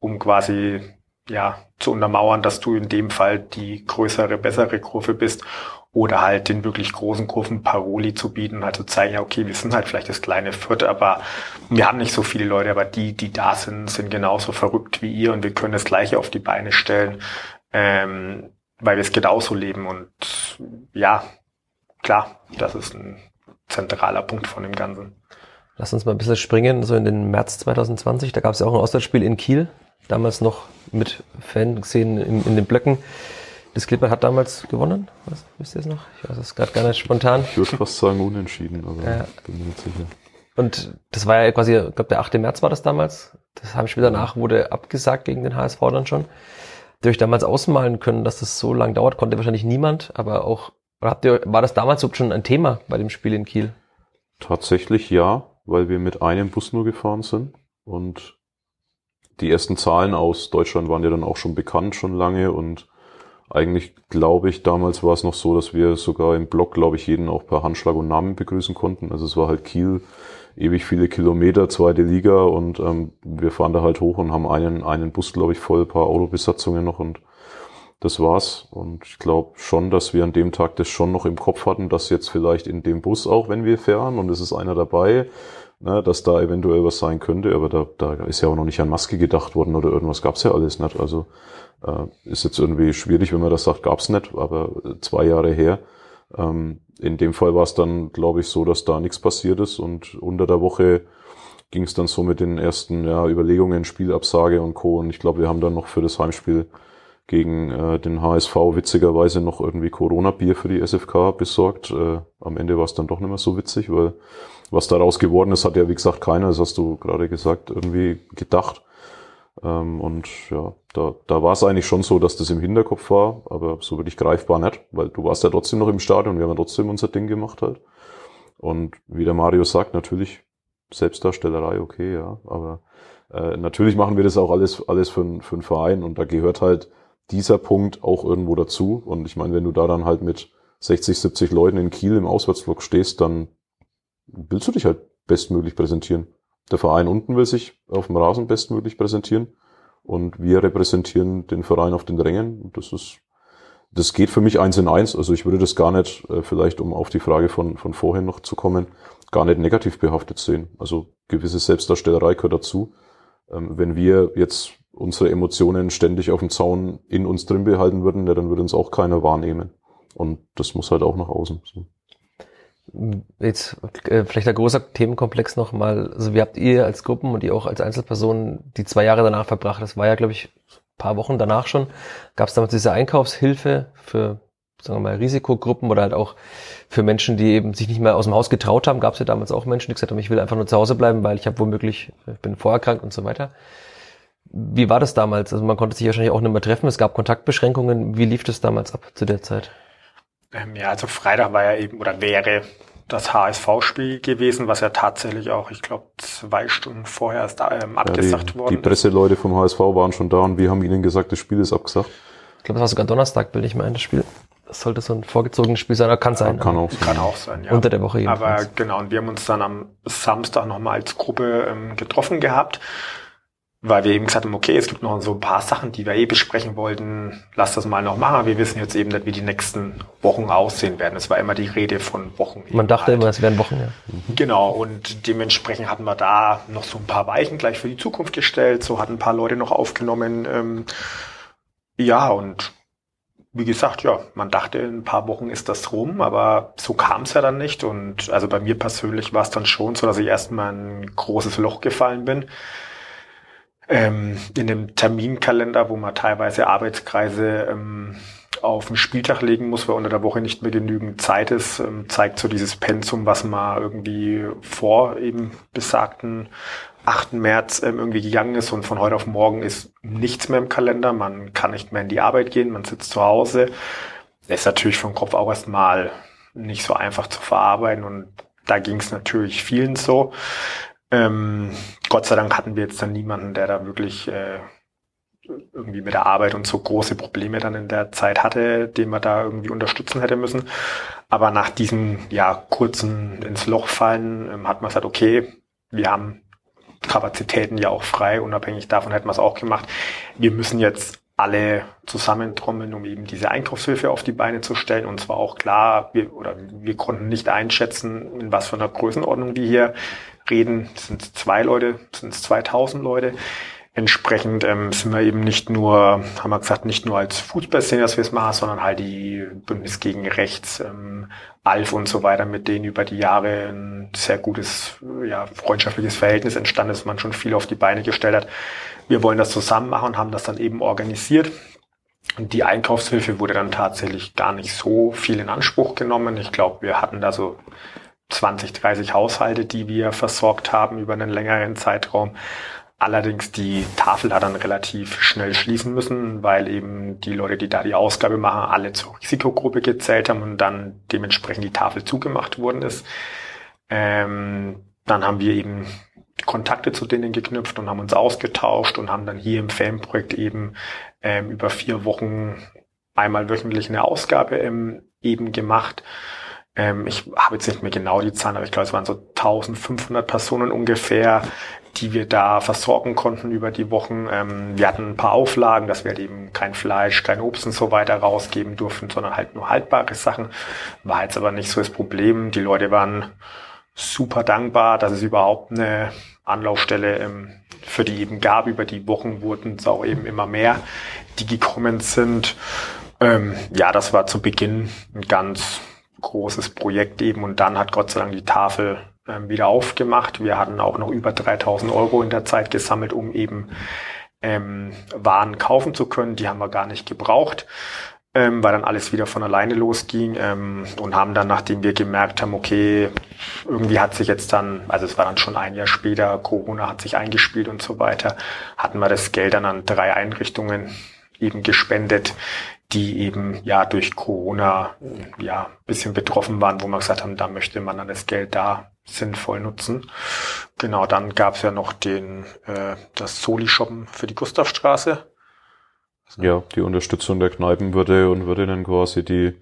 um quasi ja zu untermauern, dass du in dem Fall die größere, bessere Kurve bist oder halt den wirklich großen Kurven Paroli zu bieten, halt zu zeigen, ja, okay, wir sind halt vielleicht das kleine Vierte, aber wir haben nicht so viele Leute, aber die, die da sind, sind genauso verrückt wie ihr und wir können das Gleiche auf die Beine stellen. Ähm, weil wir es genauso leben. Und ja, klar, das ist ein zentraler Punkt von dem Ganzen. Lass uns mal ein bisschen springen, so in den März 2020. Da gab es ja auch ein Auswärtsspiel in Kiel, damals noch mit Fanszenen in, in den Blöcken. Das Clipper hat damals gewonnen. Was, wisst ihr es noch? Ich weiß es gerade gar nicht spontan. Ich würde fast sagen unentschieden, aber Ja. bin mir nicht sicher. Und das war ja quasi, ich glaube, der 8. März war das damals. Das Heimspiel danach wurde abgesagt gegen den HSV dann schon. Habt ihr euch damals ausmalen können, dass das so lang dauert? Konnte wahrscheinlich niemand, aber auch, ihr, war das damals überhaupt schon ein Thema bei dem Spiel in Kiel? Tatsächlich ja, weil wir mit einem Bus nur gefahren sind und die ersten Zahlen aus Deutschland waren ja dann auch schon bekannt schon lange und eigentlich glaube ich, damals war es noch so, dass wir sogar im Blog, glaube ich, jeden auch per Handschlag und Namen begrüßen konnten. Also es war halt Kiel, ewig viele Kilometer, zweite Liga und ähm, wir fahren da halt hoch und haben einen, einen Bus, glaube ich, voll, paar Autobesatzungen noch und das war's. Und ich glaube schon, dass wir an dem Tag das schon noch im Kopf hatten, dass jetzt vielleicht in dem Bus auch, wenn wir fahren und es ist einer dabei, ne, dass da eventuell was sein könnte. Aber da, da ist ja auch noch nicht an Maske gedacht worden oder irgendwas gab's ja alles nicht. Also äh, ist jetzt irgendwie schwierig, wenn man das sagt, gab's nicht, aber äh, zwei Jahre her. Ähm, in dem Fall war es dann, glaube ich, so, dass da nichts passiert ist und unter der Woche ging es dann so mit den ersten ja, Überlegungen, Spielabsage und Co. Und ich glaube, wir haben dann noch für das Heimspiel gegen äh, den HSV witzigerweise noch irgendwie Corona-Bier für die SFK besorgt. Äh, am Ende war es dann doch nicht mehr so witzig, weil was daraus geworden ist, hat ja wie gesagt keiner, das hast du gerade gesagt, irgendwie gedacht. Ähm, und ja, da, da war es eigentlich schon so, dass das im Hinterkopf war, aber so wirklich greifbar nicht, weil du warst ja trotzdem noch im Stadion, wir haben ja trotzdem unser Ding gemacht halt. Und wie der Mario sagt, natürlich Selbstdarstellerei, okay, ja, aber äh, natürlich machen wir das auch alles, alles für, für einen Verein und da gehört halt dieser Punkt auch irgendwo dazu. Und ich meine, wenn du da dann halt mit 60, 70 Leuten in Kiel im Auswärtsblock stehst, dann willst du dich halt bestmöglich präsentieren. Der Verein unten will sich auf dem Rasen bestmöglich präsentieren und wir repräsentieren den Verein auf den Rängen. Das ist, das geht für mich eins in eins. Also ich würde das gar nicht, äh, vielleicht um auf die Frage von, von vorhin noch zu kommen, gar nicht negativ behaftet sehen. Also gewisse Selbstdarstellerei gehört dazu. Ähm, wenn wir jetzt unsere Emotionen ständig auf dem Zaun in uns drin behalten würden, ja, dann würde uns auch keiner wahrnehmen. Und das muss halt auch nach außen. So. Jetzt äh, vielleicht ein großer Themenkomplex nochmal. Also wie habt ihr als Gruppen und ihr auch als Einzelpersonen die zwei Jahre danach verbracht? Das war ja, glaube ich, ein paar Wochen danach schon. Gab es damals diese Einkaufshilfe für, sagen wir mal, Risikogruppen oder halt auch für Menschen, die eben sich nicht mehr aus dem Haus getraut haben? Gab es ja damals auch Menschen, die gesagt haben, ich will einfach nur zu Hause bleiben, weil ich habe womöglich, ich bin vorerkrankt und so weiter. Wie war das damals? Also man konnte sich wahrscheinlich auch nicht mehr treffen. Es gab Kontaktbeschränkungen. Wie lief das damals ab zu der Zeit? Ähm, ja, also Freitag war ja eben oder wäre das HSV-Spiel gewesen, was ja tatsächlich auch, ich glaube, zwei Stunden vorher erst ähm, Ja, abgesagt die, worden die ist. Presseleute vom HSV waren schon da und wir haben ihnen gesagt, das Spiel ist abgesagt. Ich glaube, das war sogar Donnerstag, bilde ich mal ein, das Spiel. Das sollte so ein vorgezogenes Spiel sein, kann sein. Kann aber auch sein. Kann auch sein, ja. Unter der Woche Aber jedenfalls. genau, und wir haben uns dann am Samstag nochmal als Gruppe ähm, getroffen gehabt, weil wir eben gesagt haben, okay, es gibt noch so ein paar Sachen, die wir eh besprechen wollten, lass das mal noch machen. Wir wissen jetzt eben nicht, wie die nächsten Wochen aussehen werden. Es war immer die Rede von Wochen. Man dachte halt. immer, es wären Wochen, ja. Genau, und dementsprechend hatten wir da noch so ein paar Weichen gleich für die Zukunft gestellt. So hatten ein paar Leute noch aufgenommen. Ähm, ja, und wie gesagt, ja, man dachte, in ein paar Wochen ist das rum, aber so kam es ja dann nicht. Und also bei mir persönlich war es dann schon so, dass ich erstmal in ein großes Loch gefallen bin. Ähm, in dem Terminkalender, wo man teilweise Arbeitskreise ähm, auf den Spieltag legen muss, weil unter der Woche nicht mehr genügend Zeit ist, ähm, zeigt so dieses Pensum, was man irgendwie vor eben besagten 8. März ähm, irgendwie gegangen ist und von heute auf morgen ist nichts mehr im Kalender. Man kann nicht mehr in die Arbeit gehen, man sitzt zu Hause. Das ist natürlich vom Kopf auch erstmal nicht so einfach zu verarbeiten und da ging es natürlich vielen so. Ähm, Gott sei Dank hatten wir jetzt dann niemanden, der da wirklich äh, irgendwie mit der Arbeit und so große Probleme dann in der Zeit hatte, den man da irgendwie unterstützen hätte müssen. Aber nach diesem ja kurzen ins Loch fallen ähm, hat man gesagt, okay, wir haben Kapazitäten ja auch frei, unabhängig davon hätten wir es auch gemacht. Wir müssen jetzt alle zusammentrommeln, um eben diese Einkaufshilfe auf die Beine zu stellen. Und zwar auch klar, wir, oder wir konnten nicht einschätzen, in was für einer Größenordnung wir hier reden. Sind es zwei Leute? Sind es 2000 Leute? entsprechend ähm, sind wir eben nicht nur, haben wir gesagt, nicht nur als Fußballszene, dass wir es machen, sondern halt die Bündnis gegen Rechts, ähm, Alf und so weiter, mit denen über die Jahre ein sehr gutes, ja, freundschaftliches Verhältnis entstanden ist, man schon viel auf die Beine gestellt hat. Wir wollen das zusammen machen und haben das dann eben organisiert. Und die Einkaufshilfe wurde dann tatsächlich gar nicht so viel in Anspruch genommen. Ich glaube, wir hatten da so 20, 30 Haushalte, die wir versorgt haben über einen längeren Zeitraum. Allerdings die Tafel hat dann relativ schnell schließen müssen, weil eben die Leute, die da die Ausgabe machen, alle zur Risikogruppe gezählt haben und dann dementsprechend die Tafel zugemacht worden ist. Ähm, dann haben wir eben Kontakte zu denen geknüpft und haben uns ausgetauscht und haben dann hier im Fanprojekt eben ähm, über vier Wochen einmal wöchentlich eine Ausgabe ähm, eben gemacht. Ähm, ich habe jetzt nicht mehr genau die Zahlen, aber ich glaube, es waren so 1500 Personen ungefähr, die wir da versorgen konnten über die Wochen. Ähm, wir hatten ein paar Auflagen, dass wir halt eben kein Fleisch, kein Obst und so weiter rausgeben durften, sondern halt nur haltbare Sachen. War jetzt aber nicht so das Problem. Die Leute waren super dankbar, dass es überhaupt eine Anlaufstelle ähm, für die eben gab. Über die Wochen wurden es auch eben immer mehr, die gekommen sind. Ähm, ja, das war zu Beginn ein ganz großes Projekt eben und dann hat Gott sei Dank die Tafel ähm, wieder aufgemacht. Wir hatten auch noch über 3000 Euro in der Zeit gesammelt, um eben ähm, Waren kaufen zu können. Die haben wir gar nicht gebraucht, ähm, weil dann alles wieder von alleine losging ähm, und haben dann, nachdem wir gemerkt haben, okay, irgendwie hat sich jetzt dann, also es war dann schon ein Jahr später, Corona hat sich eingespielt und so weiter, hatten wir das Geld dann an drei Einrichtungen eben gespendet, die eben ja durch Corona ja bisschen betroffen waren, wo wir gesagt haben, da möchte man dann das Geld da sinnvoll nutzen. Genau, dann gab es ja noch den äh, das Soli-Shoppen für die Gustavstraße. Ja, die Unterstützung der Kneipen würde und würde dann quasi die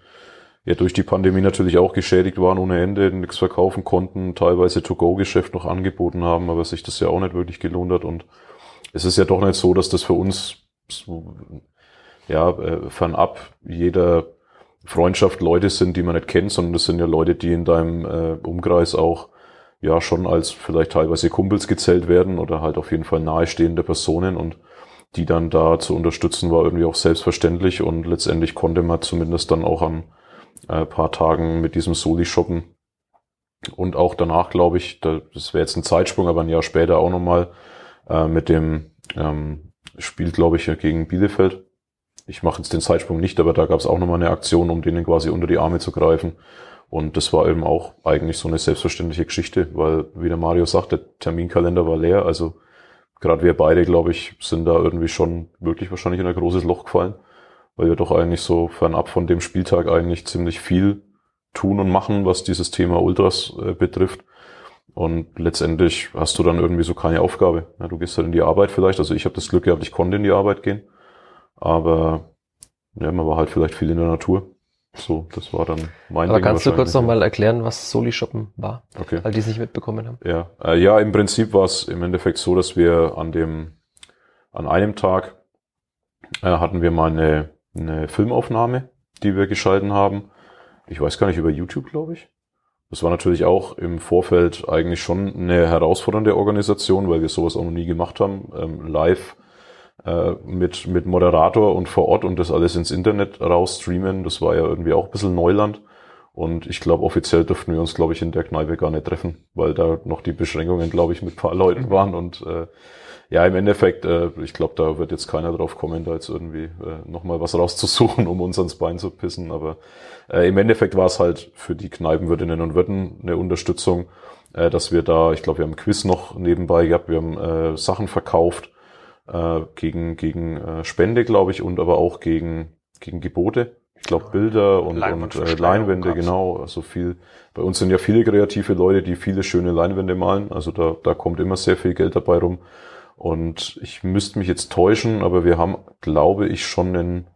ja durch die Pandemie natürlich auch geschädigt waren ohne Ende, nichts verkaufen konnten, teilweise To-Go-Geschäft noch angeboten haben, aber sich das ja auch nicht wirklich gelohnt hat. Und es ist ja doch nicht so, dass das für uns ja, äh, fernab jeder Freundschaft Leute sind, die man nicht kennt, sondern das sind ja Leute, die in deinem äh, Umkreis auch ja schon als vielleicht teilweise Kumpels gezählt werden oder halt auf jeden Fall nahestehende Personen und die dann da zu unterstützen war irgendwie auch selbstverständlich und letztendlich konnte man zumindest dann auch an äh, paar Tagen mit diesem Soli shoppen. Und auch danach glaube ich, da, das wäre jetzt ein Zeitsprung, aber ein Jahr später auch nochmal äh, mit dem ähm, Spiel glaube ich gegen Bielefeld ich mache jetzt den Zeitsprung nicht, aber da gab es auch nochmal eine Aktion, um denen quasi unter die Arme zu greifen. Und das war eben auch eigentlich so eine selbstverständliche Geschichte, weil, wie der Mario sagt, der Terminkalender war leer. Also gerade wir beide, glaube ich, sind da irgendwie schon wirklich wahrscheinlich in ein großes Loch gefallen, weil wir doch eigentlich so fernab von dem Spieltag eigentlich ziemlich viel tun und machen, was dieses Thema Ultras äh, betrifft. Und letztendlich hast du dann irgendwie so keine Aufgabe. Ja, du gehst halt in die Arbeit vielleicht. Also ich habe das Glück gehabt, ich konnte in die Arbeit gehen. Aber ja, man war halt vielleicht viel in der Natur. So, das war dann mein Aber Ding kannst du kurz nochmal erklären, was Soli Shoppen war? Okay. Weil die es nicht mitbekommen haben. Ja, äh, ja, im Prinzip war es im Endeffekt so, dass wir an dem, an einem Tag äh, hatten wir mal eine, eine Filmaufnahme, die wir geschalten haben. Ich weiß gar nicht, über YouTube, glaube ich. Das war natürlich auch im Vorfeld eigentlich schon eine herausfordernde Organisation, weil wir sowas auch noch nie gemacht haben. Ähm, live äh, mit, mit Moderator und vor Ort und das alles ins Internet rausstreamen. Das war ja irgendwie auch ein bisschen Neuland. Und ich glaube, offiziell dürften wir uns, glaube ich, in der Kneipe gar nicht treffen, weil da noch die Beschränkungen, glaube ich, mit paar Leuten waren. Und äh, ja, im Endeffekt, äh, ich glaube, da wird jetzt keiner drauf kommen, da jetzt irgendwie äh, nochmal was rauszusuchen, um uns ans Bein zu pissen. Aber äh, im Endeffekt war es halt für die Kneipenwirtinnen und Wirten eine Unterstützung, äh, dass wir da, ich glaube, wir haben Quiz noch nebenbei gehabt, wir haben äh, Sachen verkauft äh, gegen, gegen äh, Spende, glaube ich, und aber auch gegen, gegen Gebote. Ich glaube Bilder und, und äh, Leinwände, genau. Also viel. Bei uns sind ja viele kreative Leute, die viele schöne Leinwände malen. Also da, da kommt immer sehr viel Geld dabei rum. Und ich müsste mich jetzt täuschen, aber wir haben, glaube ich, schon einen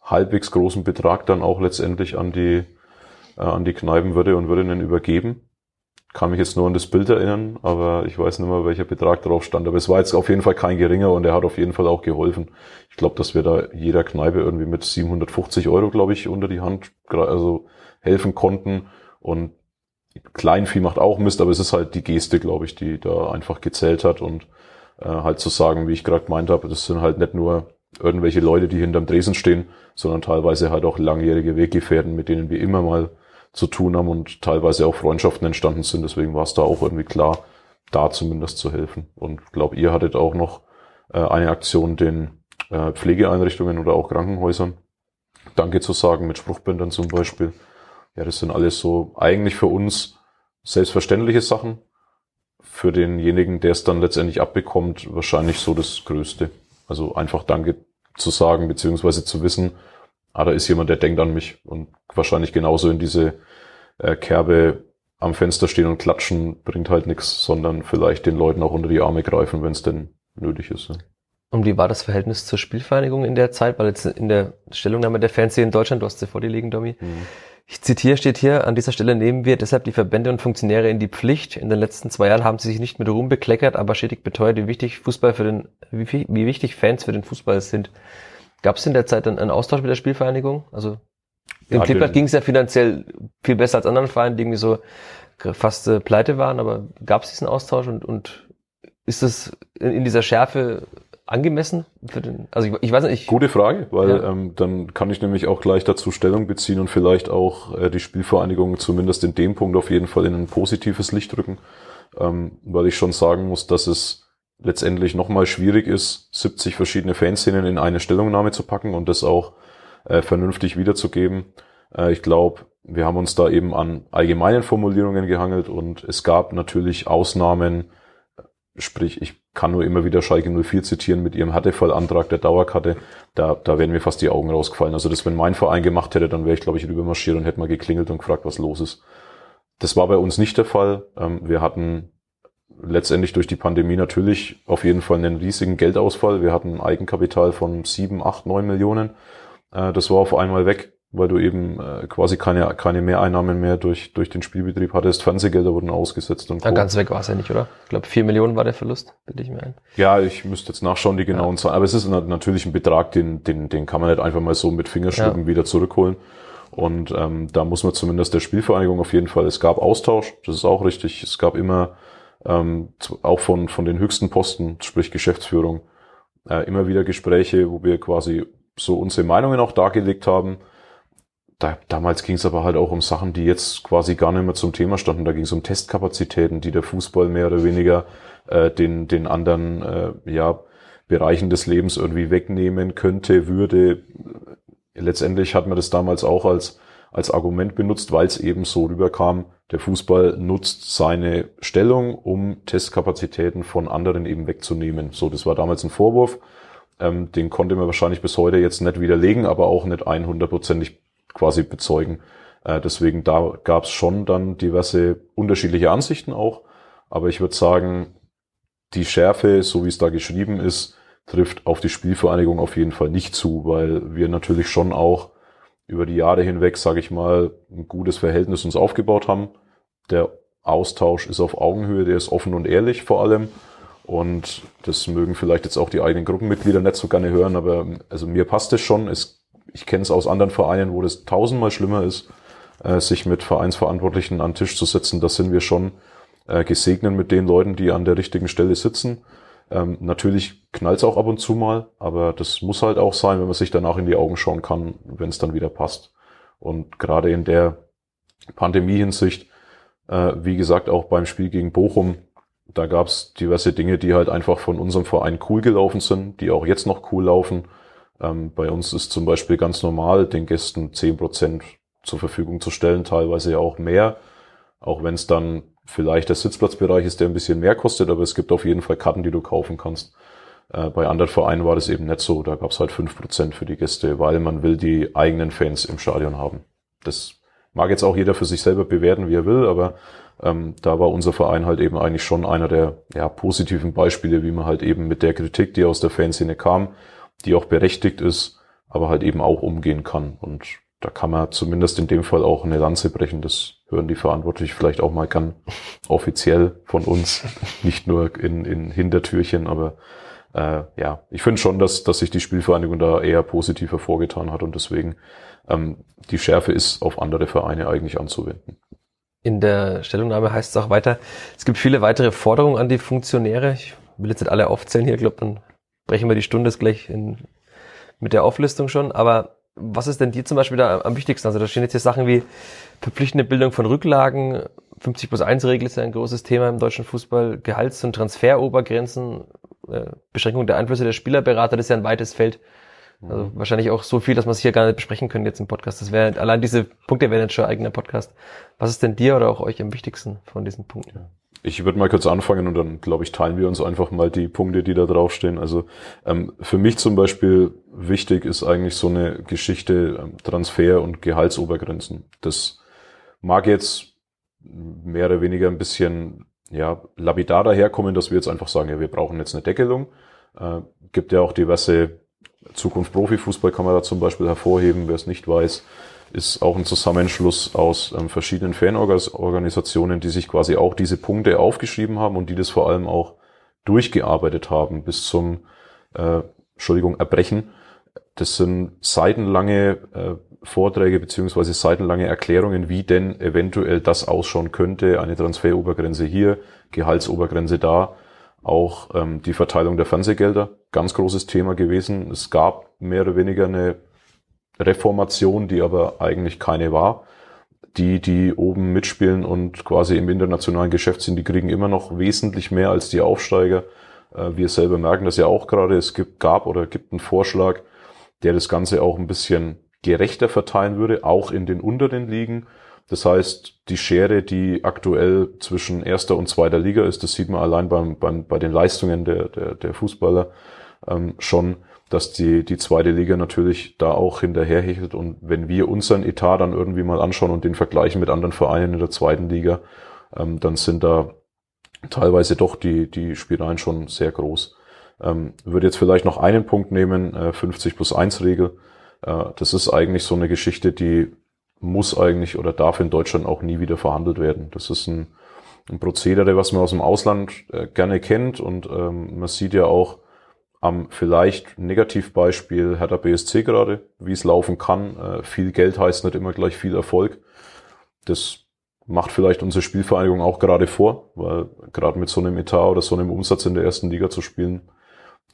halbwegs großen Betrag dann auch letztendlich an die, äh, an die Kneipenwürde und Würdinnen übergeben kann mich jetzt nur an das Bild erinnern, aber ich weiß nicht mehr, welcher Betrag drauf stand. Aber es war jetzt auf jeden Fall kein geringer und er hat auf jeden Fall auch geholfen. Ich glaube, dass wir da jeder Kneipe irgendwie mit 750 Euro, glaube ich, unter die Hand also helfen konnten. Und Kleinvieh macht auch Mist, aber es ist halt die Geste, glaube ich, die da einfach gezählt hat. Und äh, halt zu sagen, wie ich gerade gemeint habe, das sind halt nicht nur irgendwelche Leute, die hinterm Dresen stehen, sondern teilweise halt auch langjährige Weggefährten, mit denen wir immer mal zu tun haben und teilweise auch Freundschaften entstanden sind. Deswegen war es da auch irgendwie klar, da zumindest zu helfen. Und ich glaube, ihr hattet auch noch äh, eine Aktion den äh, Pflegeeinrichtungen oder auch Krankenhäusern. Danke zu sagen mit Spruchbändern zum Beispiel. Ja, das sind alles so eigentlich für uns selbstverständliche Sachen. Für denjenigen, der es dann letztendlich abbekommt, wahrscheinlich so das Größte. Also einfach Danke zu sagen, beziehungsweise zu wissen, ah, da ist jemand, der denkt an mich und wahrscheinlich genauso in diese äh, Kerbe am Fenster stehen und klatschen bringt halt nichts, sondern vielleicht den Leuten auch unter die Arme greifen, wenn es denn nötig ist. Ja. Und wie war das Verhältnis zur Spielvereinigung in der Zeit? Weil jetzt in der Stellungnahme der Fans hier in Deutschland, du hast sie vor dir liegen, Domi. Mhm. Ich zitiere, steht hier, an dieser Stelle nehmen wir deshalb die Verbände und Funktionäre in die Pflicht. In den letzten zwei Jahren haben sie sich nicht mit Ruhm bekleckert, aber stetig beteuert, wie wichtig Fußball für den, wie, wie wichtig Fans für den Fußball sind. Gab es in der Zeit dann einen Austausch mit der Spielvereinigung? Also dem ja, Klippert ging es ja finanziell viel besser als anderen Vereinen, die irgendwie so fast äh, pleite waren, aber gab es diesen Austausch und, und ist es in, in dieser Schärfe angemessen für den, also ich, ich weiß nicht. Ich, Gute Frage, weil ja. ähm, dann kann ich nämlich auch gleich dazu Stellung beziehen und vielleicht auch äh, die Spielvereinigung zumindest in dem Punkt auf jeden Fall in ein positives Licht rücken, ähm, weil ich schon sagen muss, dass es letztendlich nochmal schwierig ist, 70 verschiedene Fanszenen in eine Stellungnahme zu packen und das auch äh, vernünftig wiederzugeben. Äh, ich glaube, wir haben uns da eben an allgemeinen Formulierungen gehangelt und es gab natürlich Ausnahmen, Sprich, ich kann nur immer wieder Schalke 04 zitieren mit ihrem Härtefallantrag der Dauerkarte. Da, da wären mir fast die Augen rausgefallen. Also das, wenn mein Verein gemacht hätte, dann wäre ich, glaube ich, rübermarschiert und hätte mal geklingelt und gefragt, was los ist. Das war bei uns nicht der Fall. Ähm, wir hatten letztendlich durch die Pandemie natürlich auf jeden Fall einen riesigen Geldausfall. Wir hatten ein Eigenkapital von sieben, acht, neun Millionen. Äh, das war auf einmal weg weil du eben äh, quasi keine, keine Mehreinnahmen mehr durch, durch den Spielbetrieb hattest. Fernsehgelder wurden ausgesetzt und ja, ganz weg war es ja nicht, oder? Ich glaube, vier Millionen war der Verlust, bitte ich mir ein. Ja, ich müsste jetzt nachschauen, die genauen ja. Zahlen. Aber es ist natürlich ein Betrag, den, den, den kann man nicht einfach mal so mit Fingerschnippen ja. wieder zurückholen. Und ähm, da muss man zumindest der Spielvereinigung auf jeden Fall, es gab Austausch, das ist auch richtig. Es gab immer, ähm, auch von, von den höchsten Posten, sprich Geschäftsführung, äh, immer wieder Gespräche, wo wir quasi so unsere Meinungen auch dargelegt haben da, damals ging es aber halt auch um Sachen, die jetzt quasi gar nicht mehr zum Thema standen. Da ging es um Testkapazitäten, die der Fußball mehr oder weniger äh, den, den anderen äh, ja, Bereichen des Lebens irgendwie wegnehmen könnte, würde. Letztendlich hat man das damals auch als, als Argument benutzt, weil es eben so rüberkam, der Fußball nutzt seine Stellung, um Testkapazitäten von anderen eben wegzunehmen. So, das war damals ein Vorwurf. Ähm, den konnte man wahrscheinlich bis heute jetzt nicht widerlegen, aber auch nicht 100%ig quasi bezeugen. Äh, deswegen da gab es schon dann diverse unterschiedliche Ansichten auch. Aber ich würde sagen, die Schärfe, so wie es da geschrieben ist, trifft auf die Spielvereinigung auf jeden Fall nicht zu, weil wir natürlich schon auch über die Jahre hinweg, sage ich mal, ein gutes Verhältnis uns aufgebaut haben. Der Austausch ist auf Augenhöhe, der ist offen und ehrlich vor allem. Und das mögen vielleicht jetzt auch die eigenen Gruppenmitglieder nicht so gerne hören, aber also mir passt es schon. Es ich kenne es aus anderen Vereinen, wo das tausendmal schlimmer ist, äh, sich mit Vereinsverantwortlichen an den Tisch zu setzen. Da sind wir schon äh, gesegnet mit den Leuten, die an der richtigen Stelle sitzen. Ähm, natürlich knallt es auch ab und zu mal, aber das muss halt auch sein, wenn man sich danach in die Augen schauen kann, wenn es dann wieder passt. Und gerade in der Pandemie-Hinsicht, äh, wie gesagt, auch beim Spiel gegen Bochum, da gab es diverse Dinge, die halt einfach von unserem Verein cool gelaufen sind, die auch jetzt noch cool laufen. Ähm, bei uns ist zum Beispiel ganz normal, den Gästen zehn Prozent zur Verfügung zu stellen, teilweise ja auch mehr. Auch wenn es dann vielleicht der Sitzplatzbereich ist, der ein bisschen mehr kostet, aber es gibt auf jeden Fall Karten, die du kaufen kannst. Äh, bei anderen Vereinen war das eben nicht so. Da gab es halt fünf Prozent für die Gäste, weil man will die eigenen Fans im Stadion haben. Das mag jetzt auch jeder für sich selber bewerten, wie er will, aber ähm, da war unser Verein halt eben eigentlich schon einer der ja, positiven Beispiele, wie man halt eben mit der Kritik, die aus der Fanszene kam, die auch berechtigt ist, aber halt eben auch umgehen kann. Und da kann man zumindest in dem Fall auch eine Lanze brechen. Das hören die Verantwortlichen vielleicht auch mal gern offiziell von uns, nicht nur in, in Hintertürchen, aber äh, ja, ich finde schon, dass, dass sich die Spielvereinigung da eher positiv hervorgetan hat und deswegen ähm, die Schärfe ist auf andere Vereine eigentlich anzuwenden. In der Stellungnahme heißt es auch weiter, es gibt viele weitere Forderungen an die Funktionäre. Ich will jetzt nicht alle aufzählen hier, glaube dann brechen wir die Stunde gleich in, mit der Auflistung schon. Aber was ist denn dir zum Beispiel da am wichtigsten? Also da stehen jetzt hier Sachen wie verpflichtende Bildung von Rücklagen, 50 plus 1 Regel ist ja ein großes Thema im deutschen Fußball, Gehalts- und Transferobergrenzen, äh, Beschränkung der Einflüsse der Spielerberater, das ist ja ein weites Feld. Also mhm. wahrscheinlich auch so viel, dass man es hier gar nicht besprechen können jetzt im Podcast. Das wäre allein diese Punkte wären jetzt schon eigener Podcast. Was ist denn dir oder auch euch am wichtigsten von diesen Punkten? Ich würde mal kurz anfangen und dann, glaube ich, teilen wir uns einfach mal die Punkte, die da draufstehen. Also ähm, für mich zum Beispiel wichtig ist eigentlich so eine Geschichte ähm, Transfer- und Gehaltsobergrenzen. Das mag jetzt mehr oder weniger ein bisschen ja, lapidar daherkommen, dass wir jetzt einfach sagen, ja, wir brauchen jetzt eine Deckelung. Äh, gibt ja auch diverse Zukunft Profifußball kann man da zum Beispiel hervorheben, wer es nicht weiß ist auch ein Zusammenschluss aus ähm, verschiedenen Fanorganisationen, die sich quasi auch diese Punkte aufgeschrieben haben und die das vor allem auch durchgearbeitet haben bis zum, äh, Entschuldigung, Erbrechen. Das sind seitenlange äh, Vorträge beziehungsweise seitenlange Erklärungen, wie denn eventuell das ausschauen könnte. Eine Transferobergrenze hier, Gehaltsobergrenze da, auch ähm, die Verteilung der Fernsehgelder, ganz großes Thema gewesen. Es gab mehr oder weniger eine Reformation, die aber eigentlich keine war. Die, die oben mitspielen und quasi im internationalen Geschäft sind, die kriegen immer noch wesentlich mehr als die Aufsteiger. Äh, wir selber merken das ja auch gerade. Es gibt, gab oder gibt einen Vorschlag, der das Ganze auch ein bisschen gerechter verteilen würde, auch in den unteren Ligen. Das heißt, die Schere, die aktuell zwischen erster und zweiter Liga ist, das sieht man allein beim, beim, bei den Leistungen der, der, der Fußballer ähm, schon, dass die, die zweite Liga natürlich da auch hinterherhechelt. Und wenn wir unseren Etat dann irgendwie mal anschauen und den vergleichen mit anderen Vereinen in der zweiten Liga, ähm, dann sind da teilweise doch die, die Spiralen schon sehr groß. Ähm, würde jetzt vielleicht noch einen Punkt nehmen, äh, 50 plus 1 Regel. Äh, das ist eigentlich so eine Geschichte, die muss eigentlich oder darf in Deutschland auch nie wieder verhandelt werden. Das ist ein, ein Prozedere, was man aus dem Ausland äh, gerne kennt und ähm, man sieht ja auch, am vielleicht Negativbeispiel Hertha BSC gerade, wie es laufen kann. Äh, viel Geld heißt nicht immer gleich viel Erfolg. Das macht vielleicht unsere Spielvereinigung auch gerade vor, weil gerade mit so einem Etat oder so einem Umsatz in der ersten Liga zu spielen,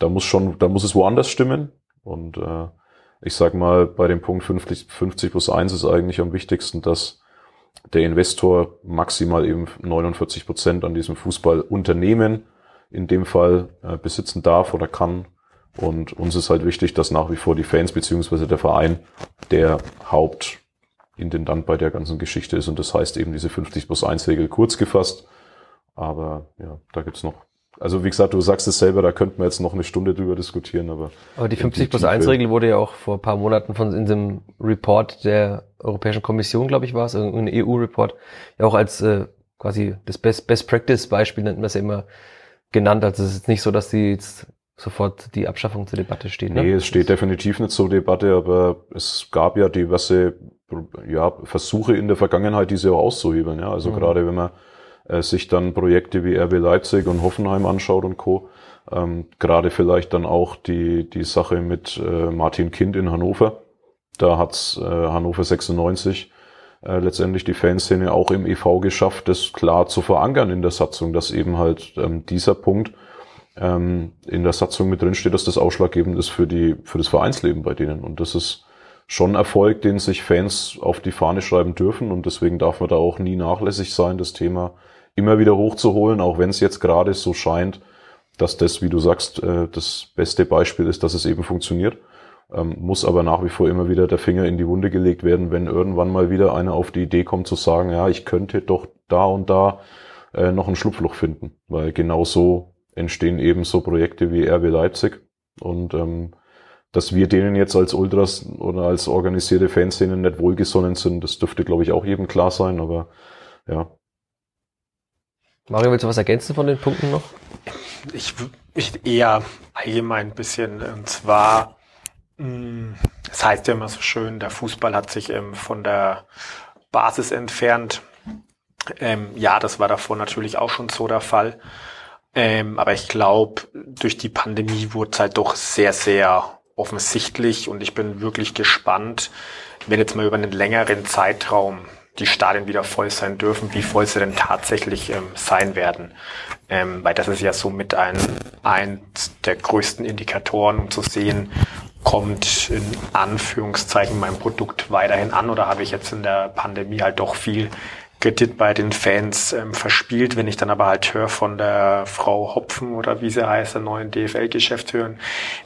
da muss schon, da muss es woanders stimmen. Und äh, ich sag mal, bei dem Punkt 50, 50 plus 1 ist eigentlich am wichtigsten, dass der Investor maximal eben 49 Prozent an diesem Fußballunternehmen in dem Fall äh, besitzen darf oder kann. Und uns ist halt wichtig, dass nach wie vor die Fans beziehungsweise der Verein der Hauptintendant bei der ganzen Geschichte ist. Und das heißt eben diese 50 plus 1 Regel kurz gefasst. Aber ja, da gibt's noch also wie gesagt, du sagst es selber, da könnten wir jetzt noch eine Stunde drüber diskutieren, aber. Aber die 50 plus 1 Regel wurde ja auch vor ein paar Monaten von in dem Report der Europäischen Kommission, glaube ich, war es, ein EU-Report, ja auch als äh, quasi das Best, Best Practice Beispiel nennt man es ja immer genannt. Also es ist nicht so, dass die jetzt sofort die Abschaffung zur Debatte steht. Ne? Nee, es steht definitiv nicht zur Debatte, aber es gab ja diverse ja, Versuche in der Vergangenheit, diese auch auszuhebeln. Ja? Also mhm. gerade wenn man äh, sich dann Projekte wie RB Leipzig und Hoffenheim anschaut und Co. Ähm, gerade vielleicht dann auch die, die Sache mit äh, Martin Kind in Hannover. Da hat's äh, Hannover 96 äh, letztendlich die Fanszene auch im EV geschafft, das klar zu verankern in der Satzung, dass eben halt ähm, dieser Punkt ähm, in der Satzung mit drin steht, dass das ausschlaggebend ist für die für das Vereinsleben bei denen. Und das ist schon Erfolg, den sich Fans auf die Fahne schreiben dürfen. Und deswegen darf man da auch nie nachlässig sein, das Thema immer wieder hochzuholen, auch wenn es jetzt gerade so scheint, dass das, wie du sagst, äh, das beste Beispiel ist, dass es eben funktioniert ähm, muss aber nach wie vor immer wieder der Finger in die Wunde gelegt werden, wenn irgendwann mal wieder einer auf die Idee kommt zu sagen, ja, ich könnte doch da und da äh, noch ein Schlupfloch finden, weil genau so entstehen eben so Projekte wie RB Leipzig und ähm, dass wir denen jetzt als Ultras oder als organisierte Fanszene nicht wohlgesonnen sind, das dürfte, glaube ich, auch jedem klar sein, aber ja. Mario, willst du was ergänzen von den Punkten noch? Ich, ich eher allgemein ein bisschen, und zwar das heißt ja immer so schön, der Fußball hat sich ähm, von der Basis entfernt. Ähm, ja, das war davor natürlich auch schon so der Fall. Ähm, aber ich glaube, durch die Pandemie wurde es halt doch sehr, sehr offensichtlich und ich bin wirklich gespannt, wenn jetzt mal über einen längeren Zeitraum die Stadien wieder voll sein dürfen, wie voll sie denn tatsächlich ähm, sein werden. Ähm, weil das ist ja somit ein, eins der größten Indikatoren, um zu sehen, kommt in Anführungszeichen mein Produkt weiterhin an oder habe ich jetzt in der Pandemie halt doch viel Kredit bei den Fans ähm, verspielt. Wenn ich dann aber halt höre von der Frau Hopfen oder wie sie heißt, der neuen DFL-Geschäftsführerin,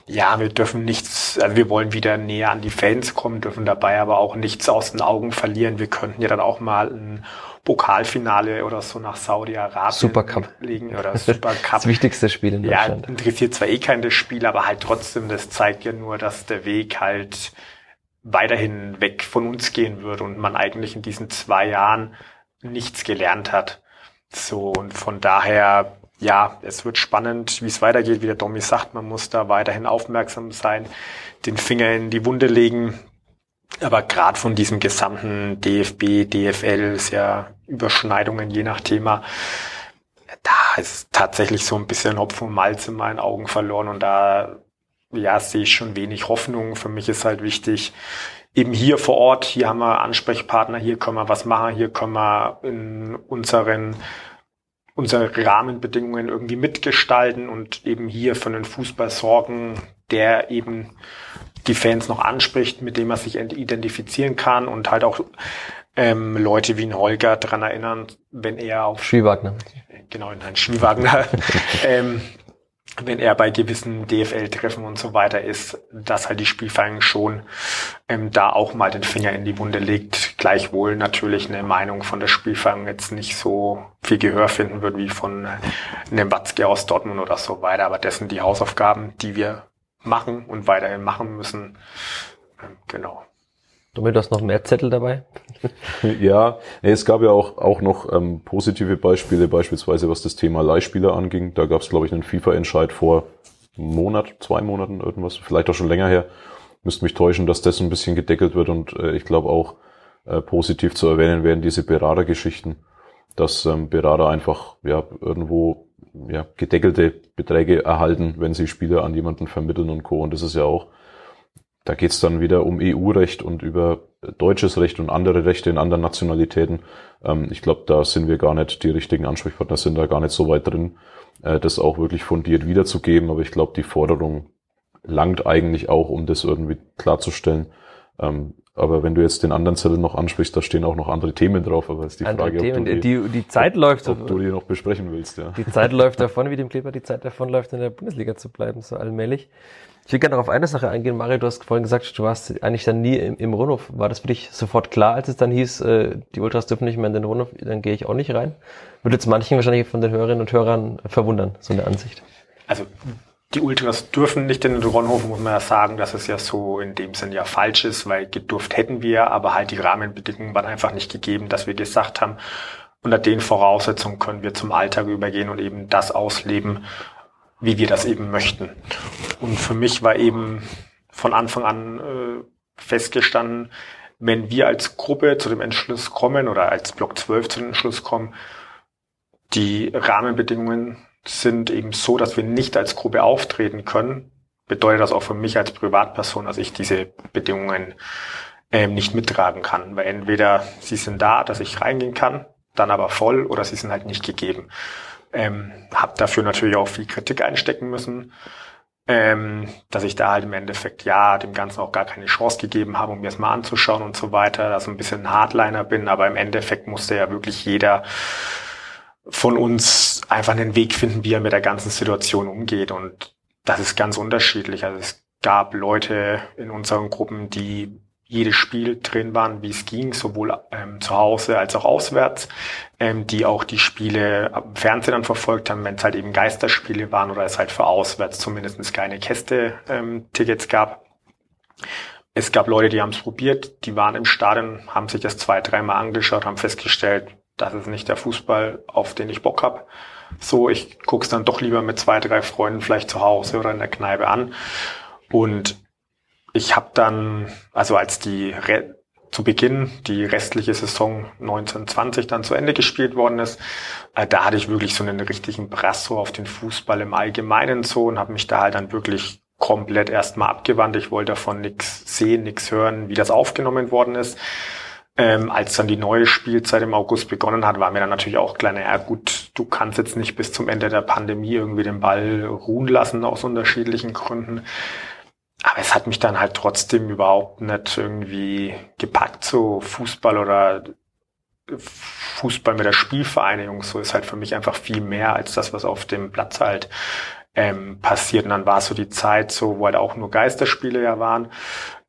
ja, wir dürfen nichts, also wir wollen wieder näher an die Fans kommen, dürfen dabei aber auch nichts aus den Augen verlieren. Wir könnten ja dann auch mal ein Pokalfinale oder so nach Saudi-Arabien Supercup legen oder Supercup. das wichtigste Spiel in Deutschland. Ja, interessiert zwar eh kein das Spiel, aber halt trotzdem, das zeigt ja nur, dass der Weg halt weiterhin weg von uns gehen wird und man eigentlich in diesen zwei Jahren nichts gelernt hat. So, und von daher, ja, es wird spannend, wie es weitergeht, wie der Domi sagt, man muss da weiterhin aufmerksam sein, den Finger in die Wunde legen. Aber gerade von diesem gesamten DFB, DFL ist ja Überschneidungen je nach Thema. Da ist tatsächlich so ein bisschen Hopf und Malz in meinen Augen verloren und da ja, sehe ich schon wenig Hoffnung. Für mich ist halt wichtig, eben hier vor Ort, hier haben wir Ansprechpartner, hier können wir was machen, hier können wir in unseren unsere Rahmenbedingungen irgendwie mitgestalten und eben hier für einen Fußball sorgen, der eben die Fans noch anspricht, mit dem man sich identifizieren kann und halt auch ähm, Leute wie ein Holger daran erinnern, wenn er auf Schwiewagner. Genau, in ein Schwiewagner ähm, wenn er bei gewissen DFL-Treffen und so weiter ist, dass halt die Spielvereinigung schon ähm, da auch mal den Finger in die Wunde legt. Gleichwohl natürlich eine Meinung von der Spielvereinigung jetzt nicht so viel Gehör finden wird wie von einem Watzke aus Dortmund oder so weiter. Aber das sind die Hausaufgaben, die wir machen und weiterhin machen müssen. Genau. Damit hast noch mehr Zettel dabei? ja, nee, es gab ja auch, auch noch ähm, positive Beispiele, beispielsweise was das Thema Leihspieler anging. Da gab es, glaube ich, einen FIFA-Entscheid vor einem Monat, zwei Monaten, irgendwas, vielleicht auch schon länger her. Müsste mich täuschen, dass das ein bisschen gedeckelt wird und äh, ich glaube auch äh, positiv zu erwähnen werden diese Beratergeschichten, dass ähm, Berater einfach ja irgendwo ja, gedeckelte Beträge erhalten, wenn sie Spieler an jemanden vermitteln und Co. Und das ist ja auch da geht's dann wieder um EU-Recht und über deutsches Recht und andere Rechte in anderen Nationalitäten. Ähm, ich glaube, da sind wir gar nicht die richtigen Ansprechpartner, sind da gar nicht so weit drin, äh, das auch wirklich fundiert wiederzugeben. Aber ich glaube, die Forderung langt eigentlich auch, um das irgendwie klarzustellen. Ähm, aber wenn du jetzt den anderen Zettel noch ansprichst, da stehen auch noch andere Themen drauf. Aber ist die andere Frage, Themen, ob du die, die, die Zeit läuft, ob du die noch besprechen willst. Ja. Die Zeit läuft davon, wie dem Kleber die Zeit davon läuft, in der Bundesliga zu bleiben, so allmählich. Ich will gerne noch auf eine Sache eingehen. Mario, du hast vorhin gesagt, du warst eigentlich dann nie im, im Rundhof. War das für dich sofort klar, als es dann hieß, äh, die Ultras dürfen nicht mehr in den Rundhof, dann gehe ich auch nicht rein? Würde jetzt manchen wahrscheinlich von den Hörerinnen und Hörern verwundern, so eine Ansicht. Also die Ultras dürfen nicht in den Ronhof, muss man ja sagen, dass es ja so in dem Sinn ja falsch ist, weil gedurft hätten wir, aber halt die Rahmenbedingungen waren einfach nicht gegeben, dass wir gesagt haben, unter den Voraussetzungen können wir zum Alltag übergehen und eben das ausleben, wie wir das eben möchten. Und für mich war eben von Anfang an äh, festgestanden, wenn wir als Gruppe zu dem Entschluss kommen oder als Block 12 zu dem Entschluss kommen, die Rahmenbedingungen sind eben so, dass wir nicht als Gruppe auftreten können, bedeutet das auch für mich als Privatperson, dass ich diese Bedingungen ähm, nicht mittragen kann. Weil entweder sie sind da, dass ich reingehen kann, dann aber voll, oder sie sind halt nicht gegeben. Ähm, habe dafür natürlich auch viel Kritik einstecken müssen, ähm, dass ich da halt im Endeffekt ja dem Ganzen auch gar keine Chance gegeben habe, um mir das mal anzuschauen und so weiter, dass ich ein bisschen ein Hardliner bin, aber im Endeffekt musste ja wirklich jeder von uns einfach einen Weg finden, wie er mit der ganzen Situation umgeht und das ist ganz unterschiedlich. Also es gab Leute in unseren Gruppen, die jedes Spiel drin waren, wie es ging, sowohl ähm, zu Hause als auch auswärts, ähm, die auch die Spiele am Fernsehen dann verfolgt haben, wenn es halt eben Geisterspiele waren oder es halt für auswärts zumindest keine Käste-Tickets ähm, gab. Es gab Leute, die haben es probiert, die waren im Stadion, haben sich das zwei, dreimal angeschaut, haben festgestellt, das ist nicht der Fußball, auf den ich Bock hab. So, ich guck's dann doch lieber mit zwei, drei Freunden vielleicht zu Hause oder in der Kneipe an. Und ich habe dann, also als die Re zu Beginn die restliche Saison 1920 dann zu Ende gespielt worden ist, äh, da hatte ich wirklich so einen richtigen Brasso auf den Fußball im Allgemeinen so und habe mich da halt dann wirklich komplett erstmal abgewandt. Ich wollte davon nichts sehen, nichts hören, wie das aufgenommen worden ist. Ähm, als dann die neue Spielzeit im August begonnen hat, war mir dann natürlich auch klar, ja gut, du kannst jetzt nicht bis zum Ende der Pandemie irgendwie den Ball ruhen lassen aus unterschiedlichen Gründen. Aber es hat mich dann halt trotzdem überhaupt nicht irgendwie gepackt, so Fußball oder Fußball mit der Spielvereinigung. So ist halt für mich einfach viel mehr als das, was auf dem Platz halt ähm, passiert. Und dann war so die Zeit, so wo halt auch nur Geisterspiele ja waren.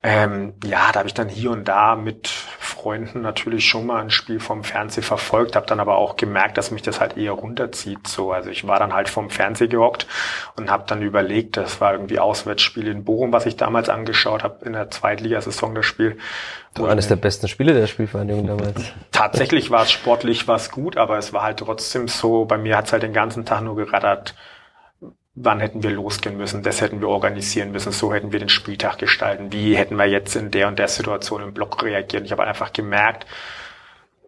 Ähm, ja, da habe ich dann hier und da mit Freunden natürlich schon mal ein Spiel vom Fernseh verfolgt, habe dann aber auch gemerkt, dass mich das halt eher runterzieht. So, also ich war dann halt vom Fernseh gehockt und habe dann überlegt, das war irgendwie Auswärtsspiel in Bochum, was ich damals angeschaut habe in der Zweitligasaison das Spiel. Das war eines der besten Spiele der Spielvereinigung damals. Tatsächlich war es sportlich was gut, aber es war halt trotzdem so, bei mir hat es halt den ganzen Tag nur gerattert wann hätten wir losgehen müssen, das hätten wir organisieren müssen, so hätten wir den Spieltag gestalten, wie hätten wir jetzt in der und der Situation im Block reagiert. Ich habe einfach gemerkt,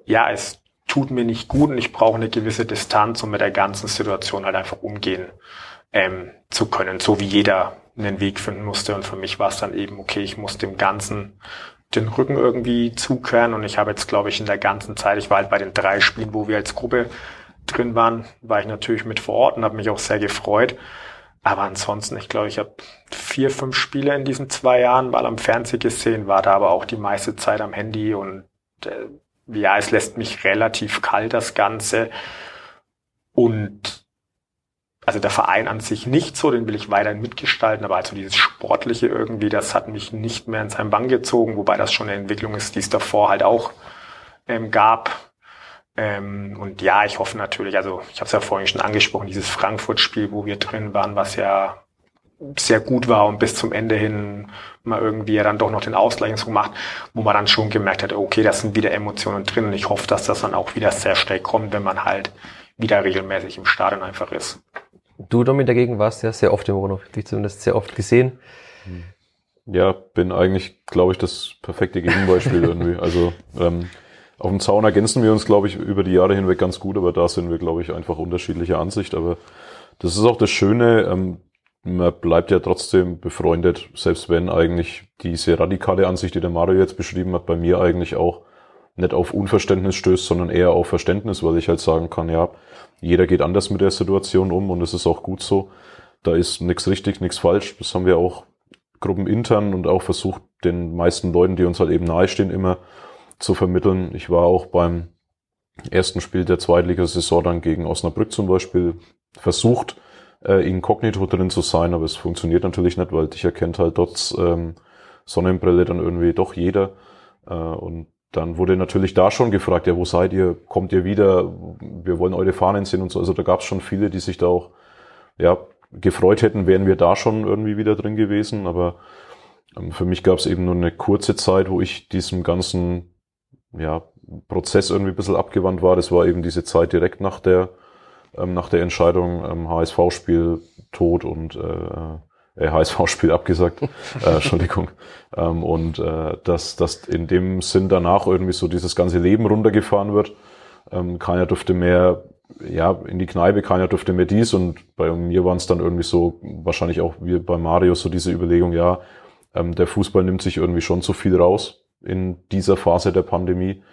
ja, es tut mir nicht gut und ich brauche eine gewisse Distanz, um mit der ganzen Situation halt einfach umgehen ähm, zu können, so wie jeder einen Weg finden musste. Und für mich war es dann eben, okay, ich muss dem Ganzen den Rücken irgendwie zukehren und ich habe jetzt, glaube ich, in der ganzen Zeit, ich war halt bei den drei Spielen, wo wir als Gruppe drin waren, war ich natürlich mit vor Ort und habe mich auch sehr gefreut. Aber ansonsten, ich glaube, ich habe vier, fünf Spiele in diesen zwei Jahren mal am Fernsehen gesehen, war da aber auch die meiste Zeit am Handy und äh, ja, es lässt mich relativ kalt, das Ganze. Und also der Verein an sich nicht so, den will ich weiterhin mitgestalten, aber also dieses Sportliche irgendwie, das hat mich nicht mehr in seinen Bann gezogen, wobei das schon eine Entwicklung ist, die es davor halt auch ähm, gab. Ähm, und ja, ich hoffe natürlich, also ich habe es ja vorhin schon angesprochen, dieses Frankfurt-Spiel, wo wir drin waren, was ja sehr gut war und bis zum Ende hin mal irgendwie ja dann doch noch den Ausgleich gemacht, wo man dann schon gemerkt hat, okay, das sind wieder Emotionen drin und ich hoffe, dass das dann auch wieder sehr schnell kommt, wenn man halt wieder regelmäßig im Stadion einfach ist. Du, Domi, dagegen warst ja sehr oft im Rundhof, dich zumindest sehr oft gesehen. Ja, bin eigentlich, glaube ich, das perfekte Gegenbeispiel irgendwie. Also ähm, auf dem Zaun ergänzen wir uns, glaube ich, über die Jahre hinweg ganz gut, aber da sind wir, glaube ich, einfach unterschiedlicher Ansicht. Aber das ist auch das Schöne, ähm, man bleibt ja trotzdem befreundet, selbst wenn eigentlich diese radikale Ansicht, die der Mario jetzt beschrieben hat, bei mir eigentlich auch nicht auf Unverständnis stößt, sondern eher auf Verständnis, weil ich halt sagen kann, ja, jeder geht anders mit der Situation um und es ist auch gut so. Da ist nichts richtig, nichts falsch. Das haben wir auch gruppenintern und auch versucht, den meisten Leuten, die uns halt eben nahestehen, immer zu vermitteln. Ich war auch beim ersten Spiel der Zweitligasaison dann gegen Osnabrück zum Beispiel versucht, äh, inkognito drin zu sein, aber es funktioniert natürlich nicht, weil dich erkennt halt dort ähm, Sonnenbrille dann irgendwie doch jeder. Äh, und dann wurde natürlich da schon gefragt, ja, wo seid ihr? Kommt ihr wieder? Wir wollen eure Fahnen sehen und so. Also da gab es schon viele, die sich da auch ja, gefreut hätten, wären wir da schon irgendwie wieder drin gewesen. Aber ähm, für mich gab es eben nur eine kurze Zeit, wo ich diesem ganzen ja, Prozess irgendwie ein bisschen abgewandt war. Das war eben diese Zeit direkt nach der, ähm, nach der Entscheidung ähm, HSV-Spiel tot und äh, äh, HSV-Spiel abgesagt, äh, Entschuldigung. Ähm, und äh, dass, dass in dem Sinn danach irgendwie so dieses ganze Leben runtergefahren wird. Ähm, keiner durfte mehr ja, in die Kneipe, keiner durfte mehr dies und bei mir waren es dann irgendwie so, wahrscheinlich auch wie bei Mario, so diese Überlegung, ja, ähm, der Fußball nimmt sich irgendwie schon zu viel raus in dieser Phase der Pandemie.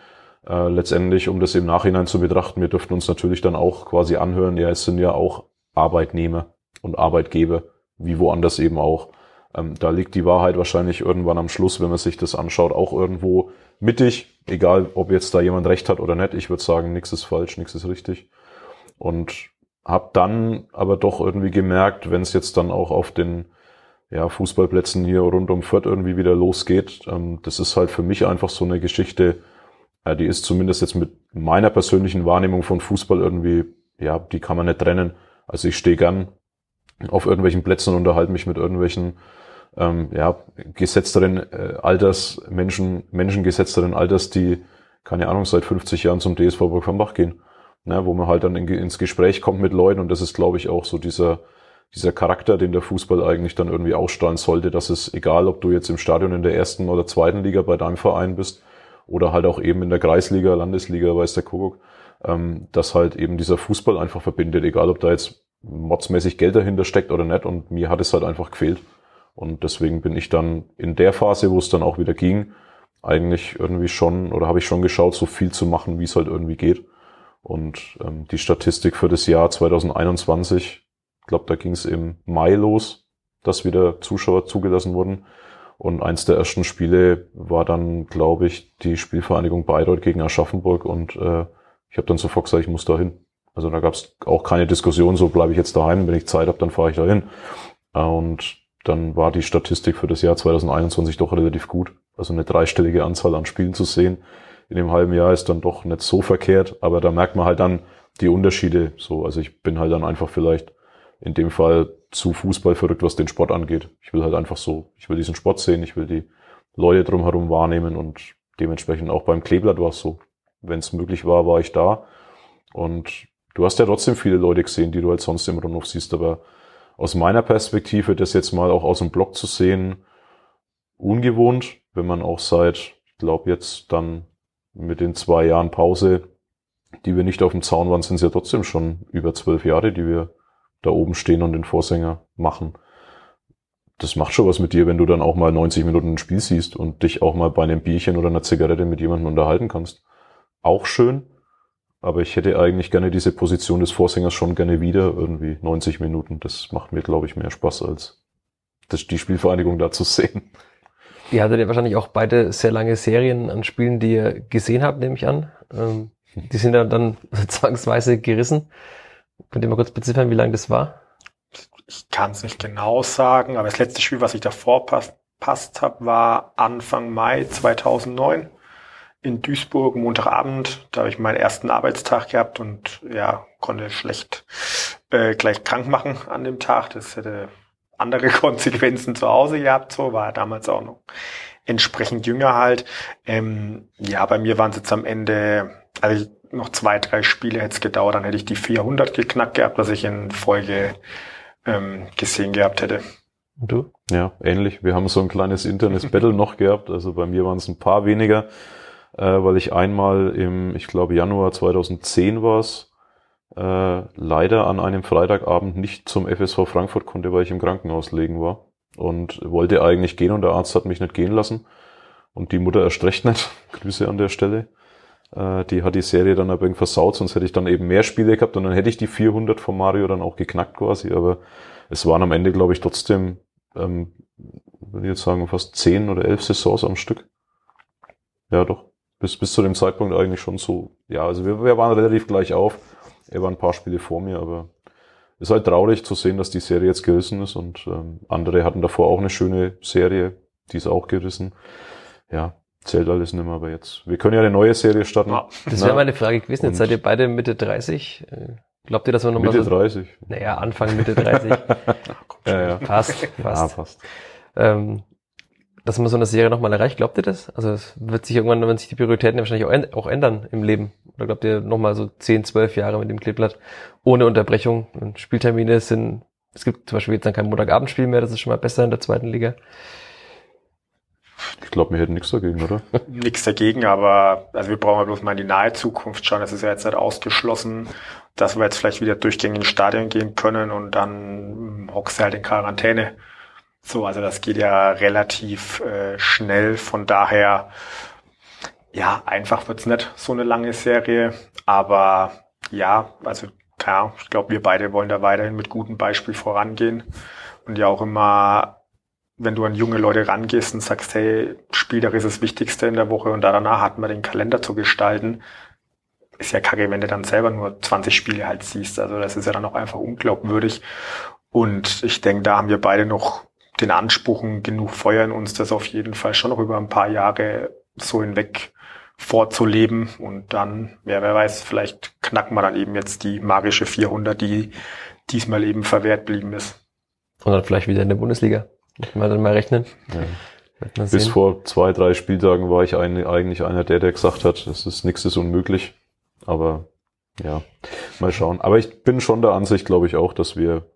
Äh, letztendlich, um das im Nachhinein zu betrachten, wir dürften uns natürlich dann auch quasi anhören, ja, es sind ja auch Arbeitnehmer und Arbeitgeber, wie woanders eben auch. Ähm, da liegt die Wahrheit wahrscheinlich irgendwann am Schluss, wenn man sich das anschaut, auch irgendwo mittig, egal ob jetzt da jemand recht hat oder nicht. Ich würde sagen, nichts ist falsch, nichts ist richtig. Und habe dann aber doch irgendwie gemerkt, wenn es jetzt dann auch auf den ja, Fußballplätzen hier rund um Fürth irgendwie wieder losgeht. Ähm, das ist halt für mich einfach so eine Geschichte, äh, die ist zumindest jetzt mit meiner persönlichen Wahrnehmung von Fußball irgendwie, ja, die kann man nicht trennen. Also ich stehe gern auf irgendwelchen Plätzen und unterhalte mich mit irgendwelchen ähm, ja, gesetzteren äh, Alters, Menschen, Menschen gesetzteren Alters, die, keine Ahnung, seit 50 Jahren zum DSV Burg von Bach gehen. Ne, wo man halt dann in, ins Gespräch kommt mit Leuten und das ist, glaube ich, auch so dieser, dieser Charakter, den der Fußball eigentlich dann irgendwie ausstrahlen sollte, dass es egal, ob du jetzt im Stadion in der ersten oder zweiten Liga bei deinem Verein bist oder halt auch eben in der Kreisliga, Landesliga, weiß der Kuckuck, ähm, dass halt eben dieser Fußball einfach verbindet, egal ob da jetzt modsmäßig Geld dahinter steckt oder nicht und mir hat es halt einfach gefehlt. Und deswegen bin ich dann in der Phase, wo es dann auch wieder ging, eigentlich irgendwie schon, oder habe ich schon geschaut, so viel zu machen, wie es halt irgendwie geht. Und ähm, die Statistik für das Jahr 2021, ich glaube, da ging es im Mai los, dass wieder Zuschauer zugelassen wurden. Und eins der ersten Spiele war dann, glaube ich, die Spielvereinigung Bayreuth gegen Aschaffenburg. Und äh, ich habe dann sofort gesagt, ich muss da hin. Also da gab es auch keine Diskussion, so bleibe ich jetzt daheim, wenn ich Zeit habe, dann fahre ich dahin. Und dann war die Statistik für das Jahr 2021 doch relativ gut. Also eine dreistellige Anzahl an Spielen zu sehen in dem halben Jahr ist dann doch nicht so verkehrt, aber da merkt man halt dann die Unterschiede so. Also ich bin halt dann einfach vielleicht in dem Fall zu Fußball verrückt, was den Sport angeht. Ich will halt einfach so, ich will diesen Sport sehen, ich will die Leute drumherum wahrnehmen und dementsprechend auch beim Kleeblatt war es so. Wenn es möglich war, war ich da. Und du hast ja trotzdem viele Leute gesehen, die du halt sonst im Rundhof siehst, aber aus meiner Perspektive, das jetzt mal auch aus dem Blog zu sehen, ungewohnt, wenn man auch seit, ich glaube jetzt dann mit den zwei Jahren Pause, die wir nicht auf dem Zaun waren, sind es ja trotzdem schon über zwölf Jahre, die wir da oben stehen und den Vorsänger machen. Das macht schon was mit dir, wenn du dann auch mal 90 Minuten ein Spiel siehst und dich auch mal bei einem Bierchen oder einer Zigarette mit jemandem unterhalten kannst. Auch schön, aber ich hätte eigentlich gerne diese Position des Vorsängers schon gerne wieder, irgendwie 90 Minuten. Das macht mir, glaube ich, mehr Spaß, als das, die Spielvereinigung da zu sehen. Ihr hattet ja wahrscheinlich auch beide sehr lange Serien an Spielen, die ihr gesehen habt, nehme ich an. Ähm, die sind ja dann zwangsweise gerissen. Könnt ihr mal kurz beziffern, wie lange das war? Ich kann es nicht genau sagen, aber das letzte Spiel, was ich davor passt, passt habe, war Anfang Mai 2009 in Duisburg, Montagabend. Da habe ich meinen ersten Arbeitstag gehabt und ja, konnte schlecht äh, gleich krank machen an dem Tag. Das hätte andere Konsequenzen zu Hause gehabt, so war er damals auch noch entsprechend jünger halt. Ähm, ja, bei mir waren es jetzt am Ende, also noch zwei, drei Spiele hätte es gedauert, dann hätte ich die 400 geknackt gehabt, was ich in Folge ähm, gesehen gehabt hätte. Und du? Ja, ähnlich. Wir haben so ein kleines internes Battle noch gehabt. Also bei mir waren es ein paar weniger, äh, weil ich einmal im, ich glaube Januar 2010 war es, äh, leider an einem Freitagabend nicht zum FSV Frankfurt konnte, weil ich im Krankenhaus legen war und wollte eigentlich gehen und der Arzt hat mich nicht gehen lassen und die Mutter erst recht nicht. Grüße an der Stelle. Äh, die hat die Serie dann aber irgendwie versaut, sonst hätte ich dann eben mehr Spiele gehabt und dann hätte ich die 400 von Mario dann auch geknackt quasi, aber es waren am Ende, glaube ich, trotzdem, ähm, würde ich jetzt sagen, fast 10 oder 11 Saisons am Stück. Ja, doch. Bis, bis zu dem Zeitpunkt eigentlich schon so. Ja, also wir, wir waren relativ gleich auf. Er war ein paar Spiele vor mir, aber ist halt traurig zu sehen, dass die Serie jetzt gerissen ist und ähm, andere hatten davor auch eine schöne Serie, die ist auch gerissen. Ja, zählt alles nicht mehr, aber jetzt. Wir können ja eine neue Serie starten. Ja, das wäre meine Frage gewesen. Jetzt seid ihr beide Mitte 30. Äh, glaubt ihr, dass wir nochmal Mitte so, 30. Naja, Anfang Mitte 30. ja, ja. Fast, fast. Ja, passt. Ähm, dass man so eine Serie nochmal erreicht, glaubt ihr das? Also es wird sich irgendwann, wenn sich die Prioritäten wahrscheinlich auch ändern im Leben. Oder glaubt ihr nochmal so 10, 12 Jahre mit dem Kleeblatt ohne Unterbrechung? Und Spieltermine sind, es gibt zum Beispiel jetzt dann kein Montagabendspiel mehr, das ist schon mal besser in der zweiten Liga. Ich glaube, wir hätten nichts dagegen, oder? nichts dagegen, aber also wir brauchen ja bloß mal in die nahe Zukunft schauen. Es ist ja jetzt nicht ausgeschlossen, dass wir jetzt vielleicht wieder durchgängig ins Stadion gehen können und dann hockst du halt in Quarantäne so, also das geht ja relativ äh, schnell. Von daher, ja, einfach wird's nicht so eine lange Serie. Aber ja, also klar, ich glaube, wir beide wollen da weiterhin mit gutem Beispiel vorangehen. Und ja auch immer, wenn du an junge Leute rangehst und sagst, hey, Spieltag ist das Wichtigste in der Woche und da danach hat man den Kalender zu gestalten, ist ja kacke, wenn du dann selber nur 20 Spiele halt siehst. Also das ist ja dann auch einfach unglaubwürdig. Und ich denke, da haben wir beide noch den Anspruchen genug Feuer in uns, das auf jeden Fall schon noch über ein paar Jahre so hinweg vorzuleben und dann, ja, wer weiß, vielleicht knacken wir dann eben jetzt die magische 400, die diesmal eben verwehrt blieben ist. Und dann vielleicht wieder in der Bundesliga. Wir dann mal rechnen. Ja. Bis vor zwei, drei Spieltagen war ich ein, eigentlich einer der, der gesagt hat, das ist nichts ist unmöglich. Aber ja, mal schauen. Aber ich bin schon der Ansicht, glaube ich, auch, dass wir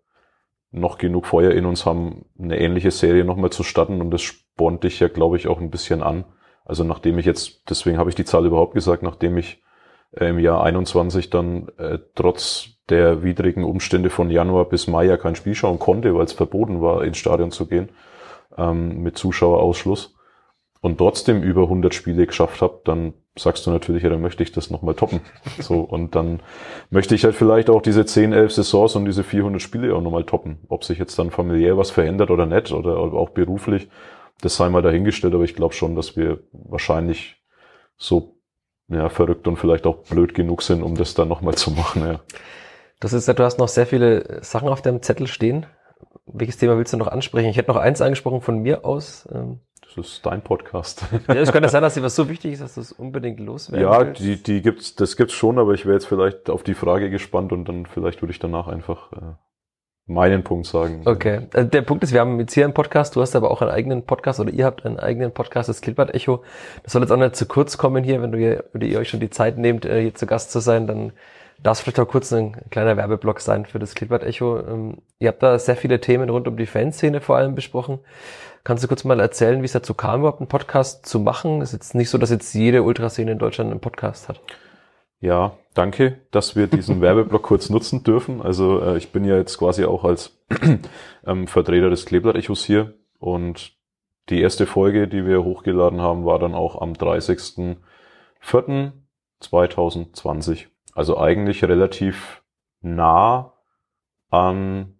noch genug Feuer in uns haben, eine ähnliche Serie nochmal zu starten und das spornt dich ja, glaube ich, auch ein bisschen an. Also nachdem ich jetzt, deswegen habe ich die Zahl überhaupt gesagt, nachdem ich äh, im Jahr 21 dann äh, trotz der widrigen Umstände von Januar bis Mai ja kein Spiel schauen konnte, weil es verboten war, ins Stadion zu gehen, ähm, mit Zuschauerausschluss, und trotzdem über 100 Spiele geschafft habe, dann sagst du natürlich, ja, dann möchte ich das nochmal toppen. So, und dann möchte ich halt vielleicht auch diese 10, 11 Saisons und diese 400 Spiele auch nochmal toppen. Ob sich jetzt dann familiär was verändert oder nicht oder auch beruflich, das sei mal dahingestellt, aber ich glaube schon, dass wir wahrscheinlich so ja, verrückt und vielleicht auch blöd genug sind, um das dann nochmal zu machen. Ja. Das ist ja, du hast noch sehr viele Sachen auf deinem Zettel stehen. Welches Thema willst du noch ansprechen? Ich hätte noch eins angesprochen von mir aus. Ähm, das ist dein Podcast. Ja, es könnte sein, dass dir was so wichtig ist, dass du es unbedingt loswerden Ja, willst. die, die gibt's, das gibt's schon, aber ich wäre jetzt vielleicht auf die Frage gespannt und dann vielleicht würde ich danach einfach äh, meinen Punkt sagen. Okay. Also der Punkt ist, wir haben jetzt hier einen Podcast, du hast aber auch einen eigenen Podcast oder ihr habt einen eigenen Podcast, das Kilbert Echo. Das soll jetzt auch nicht zu kurz kommen hier, wenn du hier, oder ihr euch schon die Zeit nehmt, äh, hier zu Gast zu sein, dann darf es vielleicht auch kurz ein kleiner Werbeblock sein für das Kilbert Echo. Ähm, ihr habt da sehr viele Themen rund um die Fanszene vor allem besprochen. Kannst du kurz mal erzählen, wie es dazu kam, überhaupt einen Podcast zu machen? Es ist jetzt nicht so, dass jetzt jede Ultraszene in Deutschland einen Podcast hat. Ja, danke, dass wir diesen Werbeblock kurz nutzen dürfen. Also äh, ich bin ja jetzt quasi auch als ähm, Vertreter des Kleeblatt-Echos hier und die erste Folge, die wir hochgeladen haben, war dann auch am 30.04.2020. Also eigentlich relativ nah an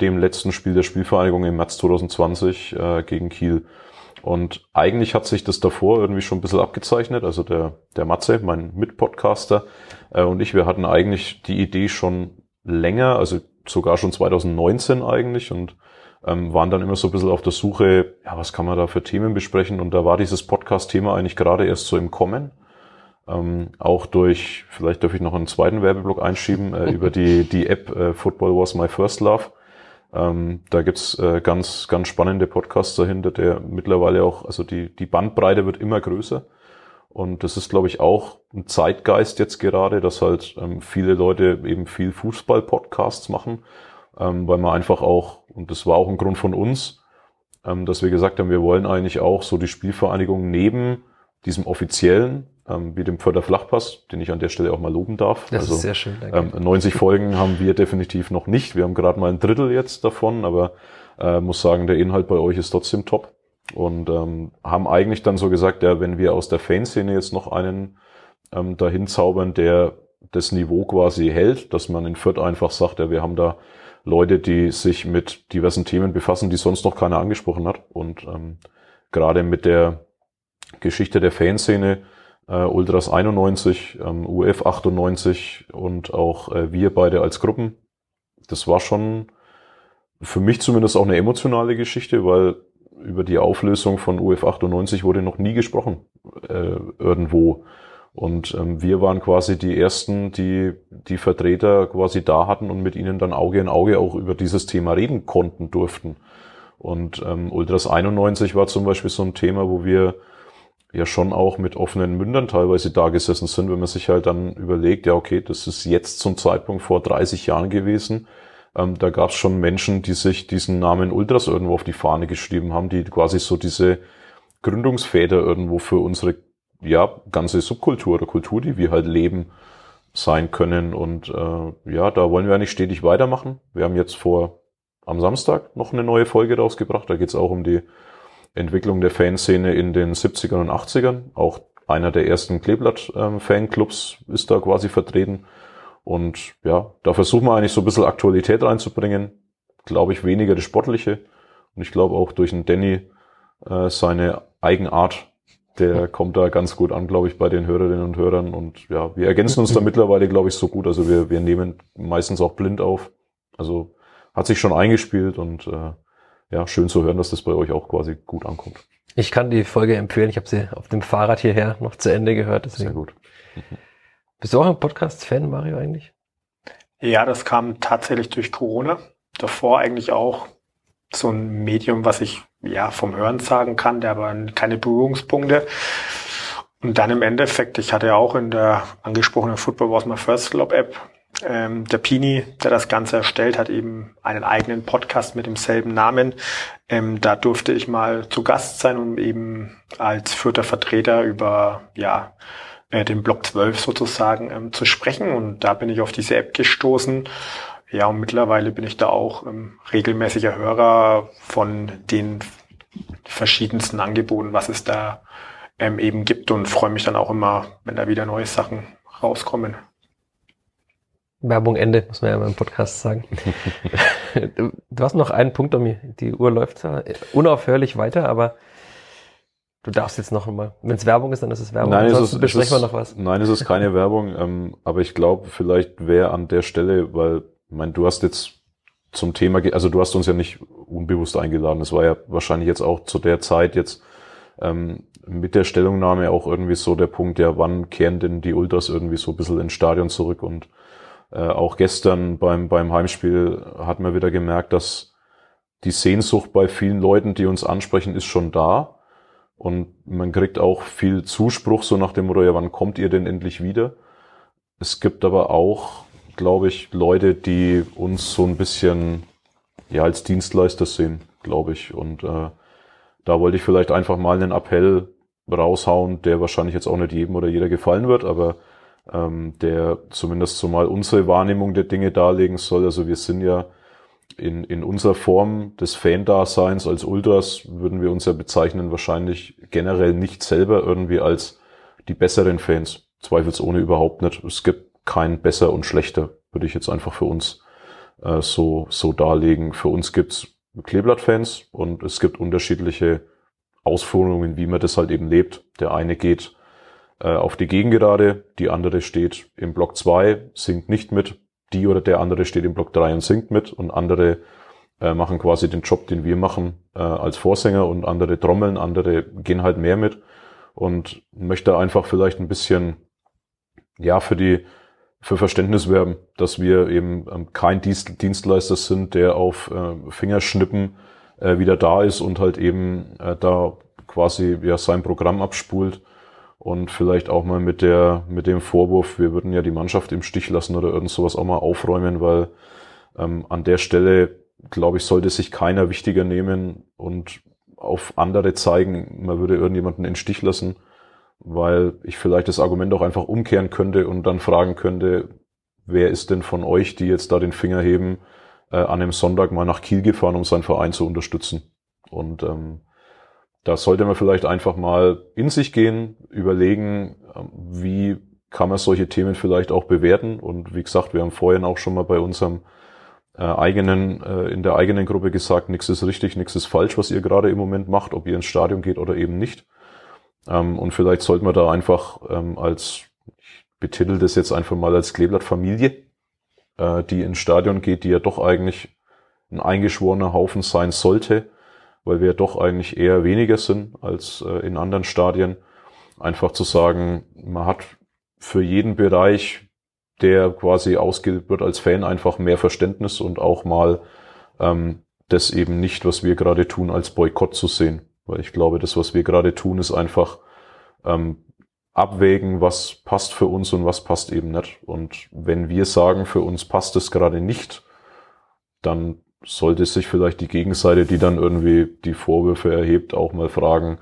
dem letzten Spiel der Spielvereinigung im März 2020 äh, gegen Kiel. Und eigentlich hat sich das davor irgendwie schon ein bisschen abgezeichnet. Also der, der Matze, mein Mitpodcaster, äh, und ich, wir hatten eigentlich die Idee schon länger, also sogar schon 2019 eigentlich und ähm, waren dann immer so ein bisschen auf der Suche, ja, was kann man da für Themen besprechen? Und da war dieses Podcast-Thema eigentlich gerade erst so im Kommen. Ähm, auch durch, vielleicht darf ich noch einen zweiten Werbeblock einschieben, äh, über die, die App äh, Football Was My First Love. Ähm, da gibt's äh, ganz, ganz spannende Podcasts dahinter, der mittlerweile auch, also die, die Bandbreite wird immer größer. Und das ist, glaube ich, auch ein Zeitgeist jetzt gerade, dass halt ähm, viele Leute eben viel Fußball-Podcasts machen, ähm, weil man einfach auch, und das war auch ein Grund von uns, ähm, dass wir gesagt haben, wir wollen eigentlich auch so die Spielvereinigung neben diesem offiziellen ähm, wie dem Förderflachpass, den ich an der Stelle auch mal loben darf. Das also, ist sehr schön, danke. Ähm, 90 Folgen haben wir definitiv noch nicht. Wir haben gerade mal ein Drittel jetzt davon, aber äh, muss sagen, der Inhalt bei euch ist trotzdem top. Und ähm, haben eigentlich dann so gesagt, ja, wenn wir aus der Fanszene jetzt noch einen ähm, dahin zaubern, der das Niveau quasi hält, dass man in Fürth einfach sagt, ja, wir haben da Leute, die sich mit diversen Themen befassen, die sonst noch keiner angesprochen hat. Und ähm, gerade mit der Geschichte der Fanszene äh, Ultras 91, ähm, UF 98 und auch äh, wir beide als Gruppen. Das war schon für mich zumindest auch eine emotionale Geschichte, weil über die Auflösung von UF 98 wurde noch nie gesprochen äh, irgendwo. Und ähm, wir waren quasi die ersten, die die Vertreter quasi da hatten und mit ihnen dann Auge in Auge auch über dieses Thema reden konnten durften. Und ähm, Ultras 91 war zum Beispiel so ein Thema, wo wir ja schon auch mit offenen Mündern teilweise da gesessen sind, wenn man sich halt dann überlegt, ja okay, das ist jetzt zum Zeitpunkt vor 30 Jahren gewesen. Ähm, da gab es schon Menschen, die sich diesen Namen Ultras irgendwo auf die Fahne geschrieben haben, die quasi so diese Gründungsväter irgendwo für unsere ja ganze Subkultur oder Kultur, die wir halt leben, sein können. Und äh, ja, da wollen wir eigentlich stetig weitermachen. Wir haben jetzt vor am Samstag noch eine neue Folge rausgebracht. Da geht es auch um die Entwicklung der Fanszene in den 70ern und 80ern. Auch einer der ersten Kleeblatt-Fanclubs ist da quasi vertreten. Und ja, da versuchen wir eigentlich so ein bisschen Aktualität reinzubringen. Glaube ich, weniger das Sportliche. Und ich glaube auch durch den Danny äh, seine Eigenart, der kommt da ganz gut an, glaube ich, bei den Hörerinnen und Hörern. Und ja, wir ergänzen uns da mittlerweile, glaube ich, so gut. Also wir, wir nehmen meistens auch blind auf. Also hat sich schon eingespielt und äh, ja, schön zu hören, dass das bei euch auch quasi gut ankommt. Ich kann die Folge empfehlen. Ich habe sie auf dem Fahrrad hierher noch zu Ende gehört. Deswegen. Sehr gut. Mhm. Bist du auch ein Podcast-Fan, Mario, eigentlich? Ja, das kam tatsächlich durch Corona. Davor eigentlich auch so ein Medium, was ich ja vom Hören sagen kann, der aber keine Berührungspunkte. Und dann im Endeffekt, ich hatte ja auch in der angesprochenen Football Was My First Club App ähm, der Pini, der das Ganze erstellt, hat eben einen eigenen Podcast mit demselben Namen. Ähm, da durfte ich mal zu Gast sein, um eben als vierter Vertreter über ja äh, den Block 12 sozusagen ähm, zu sprechen. Und da bin ich auf diese App gestoßen. Ja, und mittlerweile bin ich da auch ähm, regelmäßiger Hörer von den verschiedensten Angeboten, was es da ähm, eben gibt und freue mich dann auch immer, wenn da wieder neue Sachen rauskommen. Werbung Ende, muss man ja mal im Podcast sagen. du hast noch einen Punkt, um die Uhr läuft unaufhörlich weiter, aber du darfst jetzt noch mal. Wenn es Werbung ist, dann ist es Werbung. Nein, Ansonsten es ist, besprechen es wir ist, noch was. Nein, es ist keine Werbung, ähm, aber ich glaube, vielleicht wäre an der Stelle, weil, ich meine, du hast jetzt zum Thema, also du hast uns ja nicht unbewusst eingeladen. Es war ja wahrscheinlich jetzt auch zu der Zeit jetzt ähm, mit der Stellungnahme auch irgendwie so der Punkt, ja, wann kehren denn die Ultras irgendwie so ein bisschen ins Stadion zurück und äh, auch gestern beim, beim Heimspiel hat man wieder gemerkt, dass die Sehnsucht bei vielen Leuten, die uns ansprechen, ist schon da. Und man kriegt auch viel Zuspruch, so nach dem Motto, ja, wann kommt ihr denn endlich wieder? Es gibt aber auch, glaube ich, Leute, die uns so ein bisschen ja als Dienstleister sehen, glaube ich. Und äh, da wollte ich vielleicht einfach mal einen Appell raushauen, der wahrscheinlich jetzt auch nicht jedem oder jeder gefallen wird, aber ähm, der zumindest so mal unsere Wahrnehmung der Dinge darlegen soll. Also wir sind ja in, in unserer Form des Fan-Daseins als Ultras würden wir uns ja bezeichnen wahrscheinlich generell nicht selber irgendwie als die besseren Fans. Zweifelsohne überhaupt nicht. Es gibt kein besser und schlechter, würde ich jetzt einfach für uns äh, so, so darlegen. Für uns gibt's Kleeblatt-Fans und es gibt unterschiedliche Ausführungen, wie man das halt eben lebt. Der eine geht äh, auf die Gegengerade, die andere steht im Block 2, singt nicht mit, die oder der andere steht im Block 3 und singt mit. Und andere äh, machen quasi den Job, den wir machen äh, als Vorsänger. Und andere trommeln, andere gehen halt mehr mit. Und möchte einfach vielleicht ein bisschen ja für die für Verständnis werben, dass wir eben ähm, kein Dienstleister sind, der auf äh, Fingerschnippen äh, wieder da ist und halt eben äh, da quasi ja sein Programm abspult und vielleicht auch mal mit der mit dem Vorwurf, wir würden ja die Mannschaft im Stich lassen oder irgend sowas auch mal aufräumen, weil ähm, an der Stelle glaube ich sollte sich keiner wichtiger nehmen und auf andere zeigen, man würde irgendjemanden in Stich lassen weil ich vielleicht das Argument auch einfach umkehren könnte und dann fragen könnte, wer ist denn von euch, die jetzt da den Finger heben, äh, an einem Sonntag mal nach Kiel gefahren, um seinen Verein zu unterstützen. Und ähm, da sollte man vielleicht einfach mal in sich gehen, überlegen, ähm, wie kann man solche Themen vielleicht auch bewerten. Und wie gesagt, wir haben vorhin auch schon mal bei unserem äh, eigenen, äh, in der eigenen Gruppe gesagt, nichts ist richtig, nichts ist falsch, was ihr gerade im Moment macht, ob ihr ins Stadion geht oder eben nicht. Ähm, und vielleicht sollte man da einfach ähm, als, ich betitel das jetzt einfach mal als Kleeblatt-Familie, äh, die ins Stadion geht, die ja doch eigentlich ein eingeschworener Haufen sein sollte, weil wir doch eigentlich eher weniger sind als äh, in anderen Stadien. Einfach zu sagen, man hat für jeden Bereich, der quasi ausgebildet wird als Fan, einfach mehr Verständnis und auch mal ähm, das eben nicht, was wir gerade tun, als Boykott zu sehen. Weil ich glaube, das, was wir gerade tun, ist einfach ähm, abwägen, was passt für uns und was passt eben nicht. Und wenn wir sagen, für uns passt es gerade nicht, dann sollte sich vielleicht die Gegenseite, die dann irgendwie die Vorwürfe erhebt, auch mal fragen,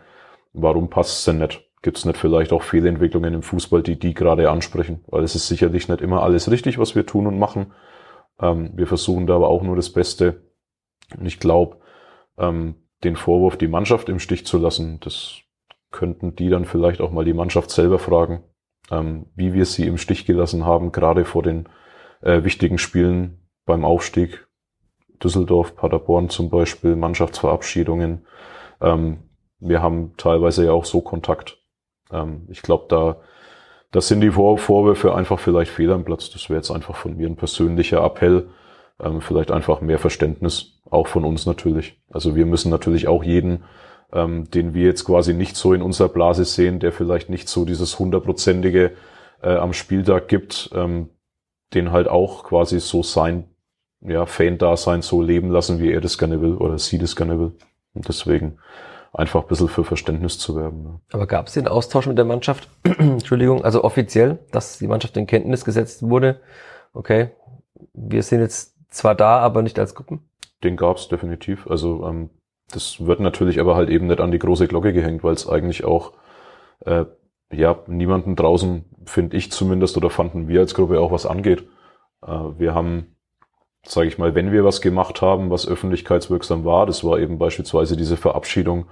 warum passt es denn nicht? Gibt es nicht vielleicht auch Fehlentwicklungen im Fußball, die die gerade ansprechen? Weil es ist sicherlich nicht immer alles richtig, was wir tun und machen. Ähm, wir versuchen da aber auch nur das Beste. Und ich glaube, ähm, den Vorwurf, die Mannschaft im Stich zu lassen, das könnten die dann vielleicht auch mal die Mannschaft selber fragen, ähm, wie wir sie im Stich gelassen haben, gerade vor den äh, wichtigen Spielen beim Aufstieg. Düsseldorf, Paderborn zum Beispiel, Mannschaftsverabschiedungen. Ähm, wir haben teilweise ja auch so Kontakt. Ähm, ich glaube, da das sind die Vor Vorwürfe einfach vielleicht fehl am Platz. Das wäre jetzt einfach von mir ein persönlicher Appell. Ähm, vielleicht einfach mehr Verständnis, auch von uns natürlich. Also wir müssen natürlich auch jeden ähm, den wir jetzt quasi nicht so in unserer Blase sehen, der vielleicht nicht so dieses hundertprozentige äh, am Spieltag gibt, ähm, den halt auch quasi so sein ja, Fan-Dasein so leben lassen, wie er das gerne will oder sie das gerne will. Und deswegen einfach ein bisschen für Verständnis zu werben. Ja. Aber gab es den Austausch mit der Mannschaft? Entschuldigung, also offiziell, dass die Mannschaft in Kenntnis gesetzt wurde. Okay, wir sind jetzt zwar da, aber nicht als Gruppen. Den gab es definitiv. Also ähm, das wird natürlich aber halt eben nicht an die große Glocke gehängt, weil es eigentlich auch äh, ja niemanden draußen, finde ich zumindest, oder fanden wir als Gruppe auch was angeht. Äh, wir haben, sage ich mal, wenn wir was gemacht haben, was öffentlichkeitswirksam war, das war eben beispielsweise diese Verabschiedung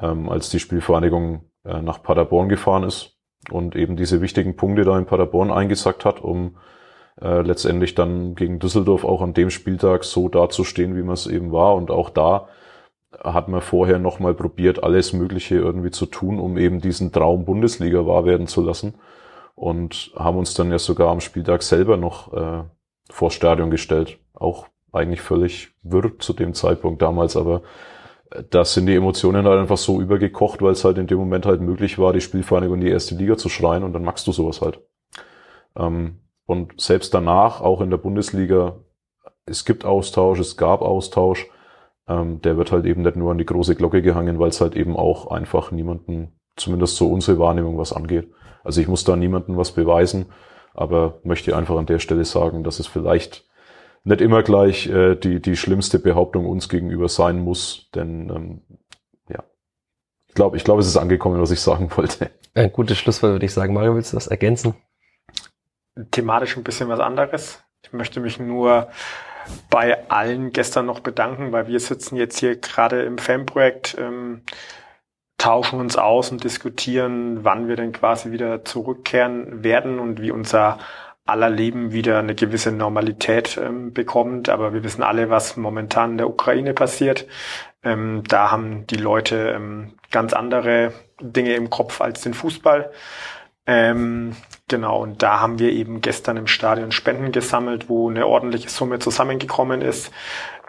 ähm, als die Spielvereinigung äh, nach Paderborn gefahren ist und eben diese wichtigen Punkte da in Paderborn eingesackt hat, um äh, letztendlich dann gegen Düsseldorf auch an dem Spieltag so dazustehen, wie man es eben war. Und auch da hat man vorher nochmal probiert, alles Mögliche irgendwie zu tun, um eben diesen Traum Bundesliga wahr werden zu lassen. Und haben uns dann ja sogar am Spieltag selber noch äh, vor Stadion gestellt. Auch eigentlich völlig wirr zu dem Zeitpunkt damals, aber äh, da sind die Emotionen halt einfach so übergekocht, weil es halt in dem Moment halt möglich war, die Spielvereinigung in die erste Liga zu schreien und dann magst du sowas halt. Ähm, und selbst danach, auch in der Bundesliga, es gibt Austausch, es gab Austausch, ähm, der wird halt eben nicht nur an die große Glocke gehangen, weil es halt eben auch einfach niemanden, zumindest so unsere Wahrnehmung, was angeht. Also ich muss da niemandem was beweisen, aber möchte einfach an der Stelle sagen, dass es vielleicht nicht immer gleich äh, die, die schlimmste Behauptung uns gegenüber sein muss, denn ähm, ja, ich glaube, ich glaube, es ist angekommen, was ich sagen wollte. Ein gutes Schlusswort würde ich sagen. Mario, willst du was ergänzen? Thematisch ein bisschen was anderes. Ich möchte mich nur bei allen gestern noch bedanken, weil wir sitzen jetzt hier gerade im Fanprojekt, ähm, tauschen uns aus und diskutieren, wann wir denn quasi wieder zurückkehren werden und wie unser aller Leben wieder eine gewisse Normalität ähm, bekommt. Aber wir wissen alle, was momentan in der Ukraine passiert. Ähm, da haben die Leute ähm, ganz andere Dinge im Kopf als den Fußball. Ähm, genau, und da haben wir eben gestern im Stadion Spenden gesammelt, wo eine ordentliche Summe zusammengekommen ist.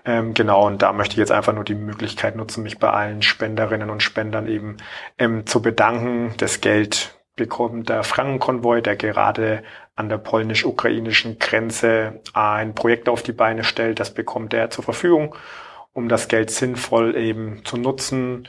Ähm, genau, und da möchte ich jetzt einfach nur die Möglichkeit nutzen, mich bei allen Spenderinnen und Spendern eben ähm, zu bedanken. Das Geld bekommt der Frankenkonvoi, der gerade an der polnisch-ukrainischen Grenze ein Projekt auf die Beine stellt. Das bekommt er zur Verfügung, um das Geld sinnvoll eben zu nutzen.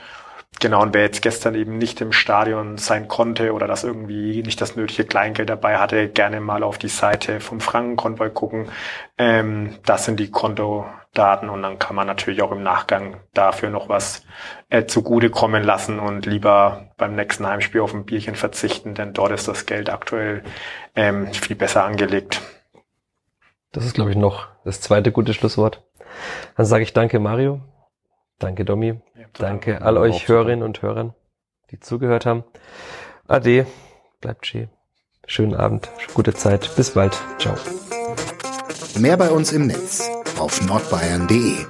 Genau, und wer jetzt gestern eben nicht im Stadion sein konnte oder das irgendwie nicht das nötige Kleingeld dabei hatte, gerne mal auf die Seite vom Frankenkonvoi gucken. Ähm, das sind die Konto, Daten und dann kann man natürlich auch im Nachgang dafür noch was äh, zugutekommen lassen und lieber beim nächsten Heimspiel auf ein Bierchen verzichten, denn dort ist das Geld aktuell ähm, viel besser angelegt. Das ist, glaube ich, noch das zweite gute Schlusswort. Dann sage ich danke, Mario. Danke, Domi. Ja, danke all euch Hörerinnen und Hörern, die zugehört haben. Ade. Bleibt schön. Schönen Abend, gute Zeit. Bis bald. Ciao. Mehr bei uns im Netz auf nordbayern.de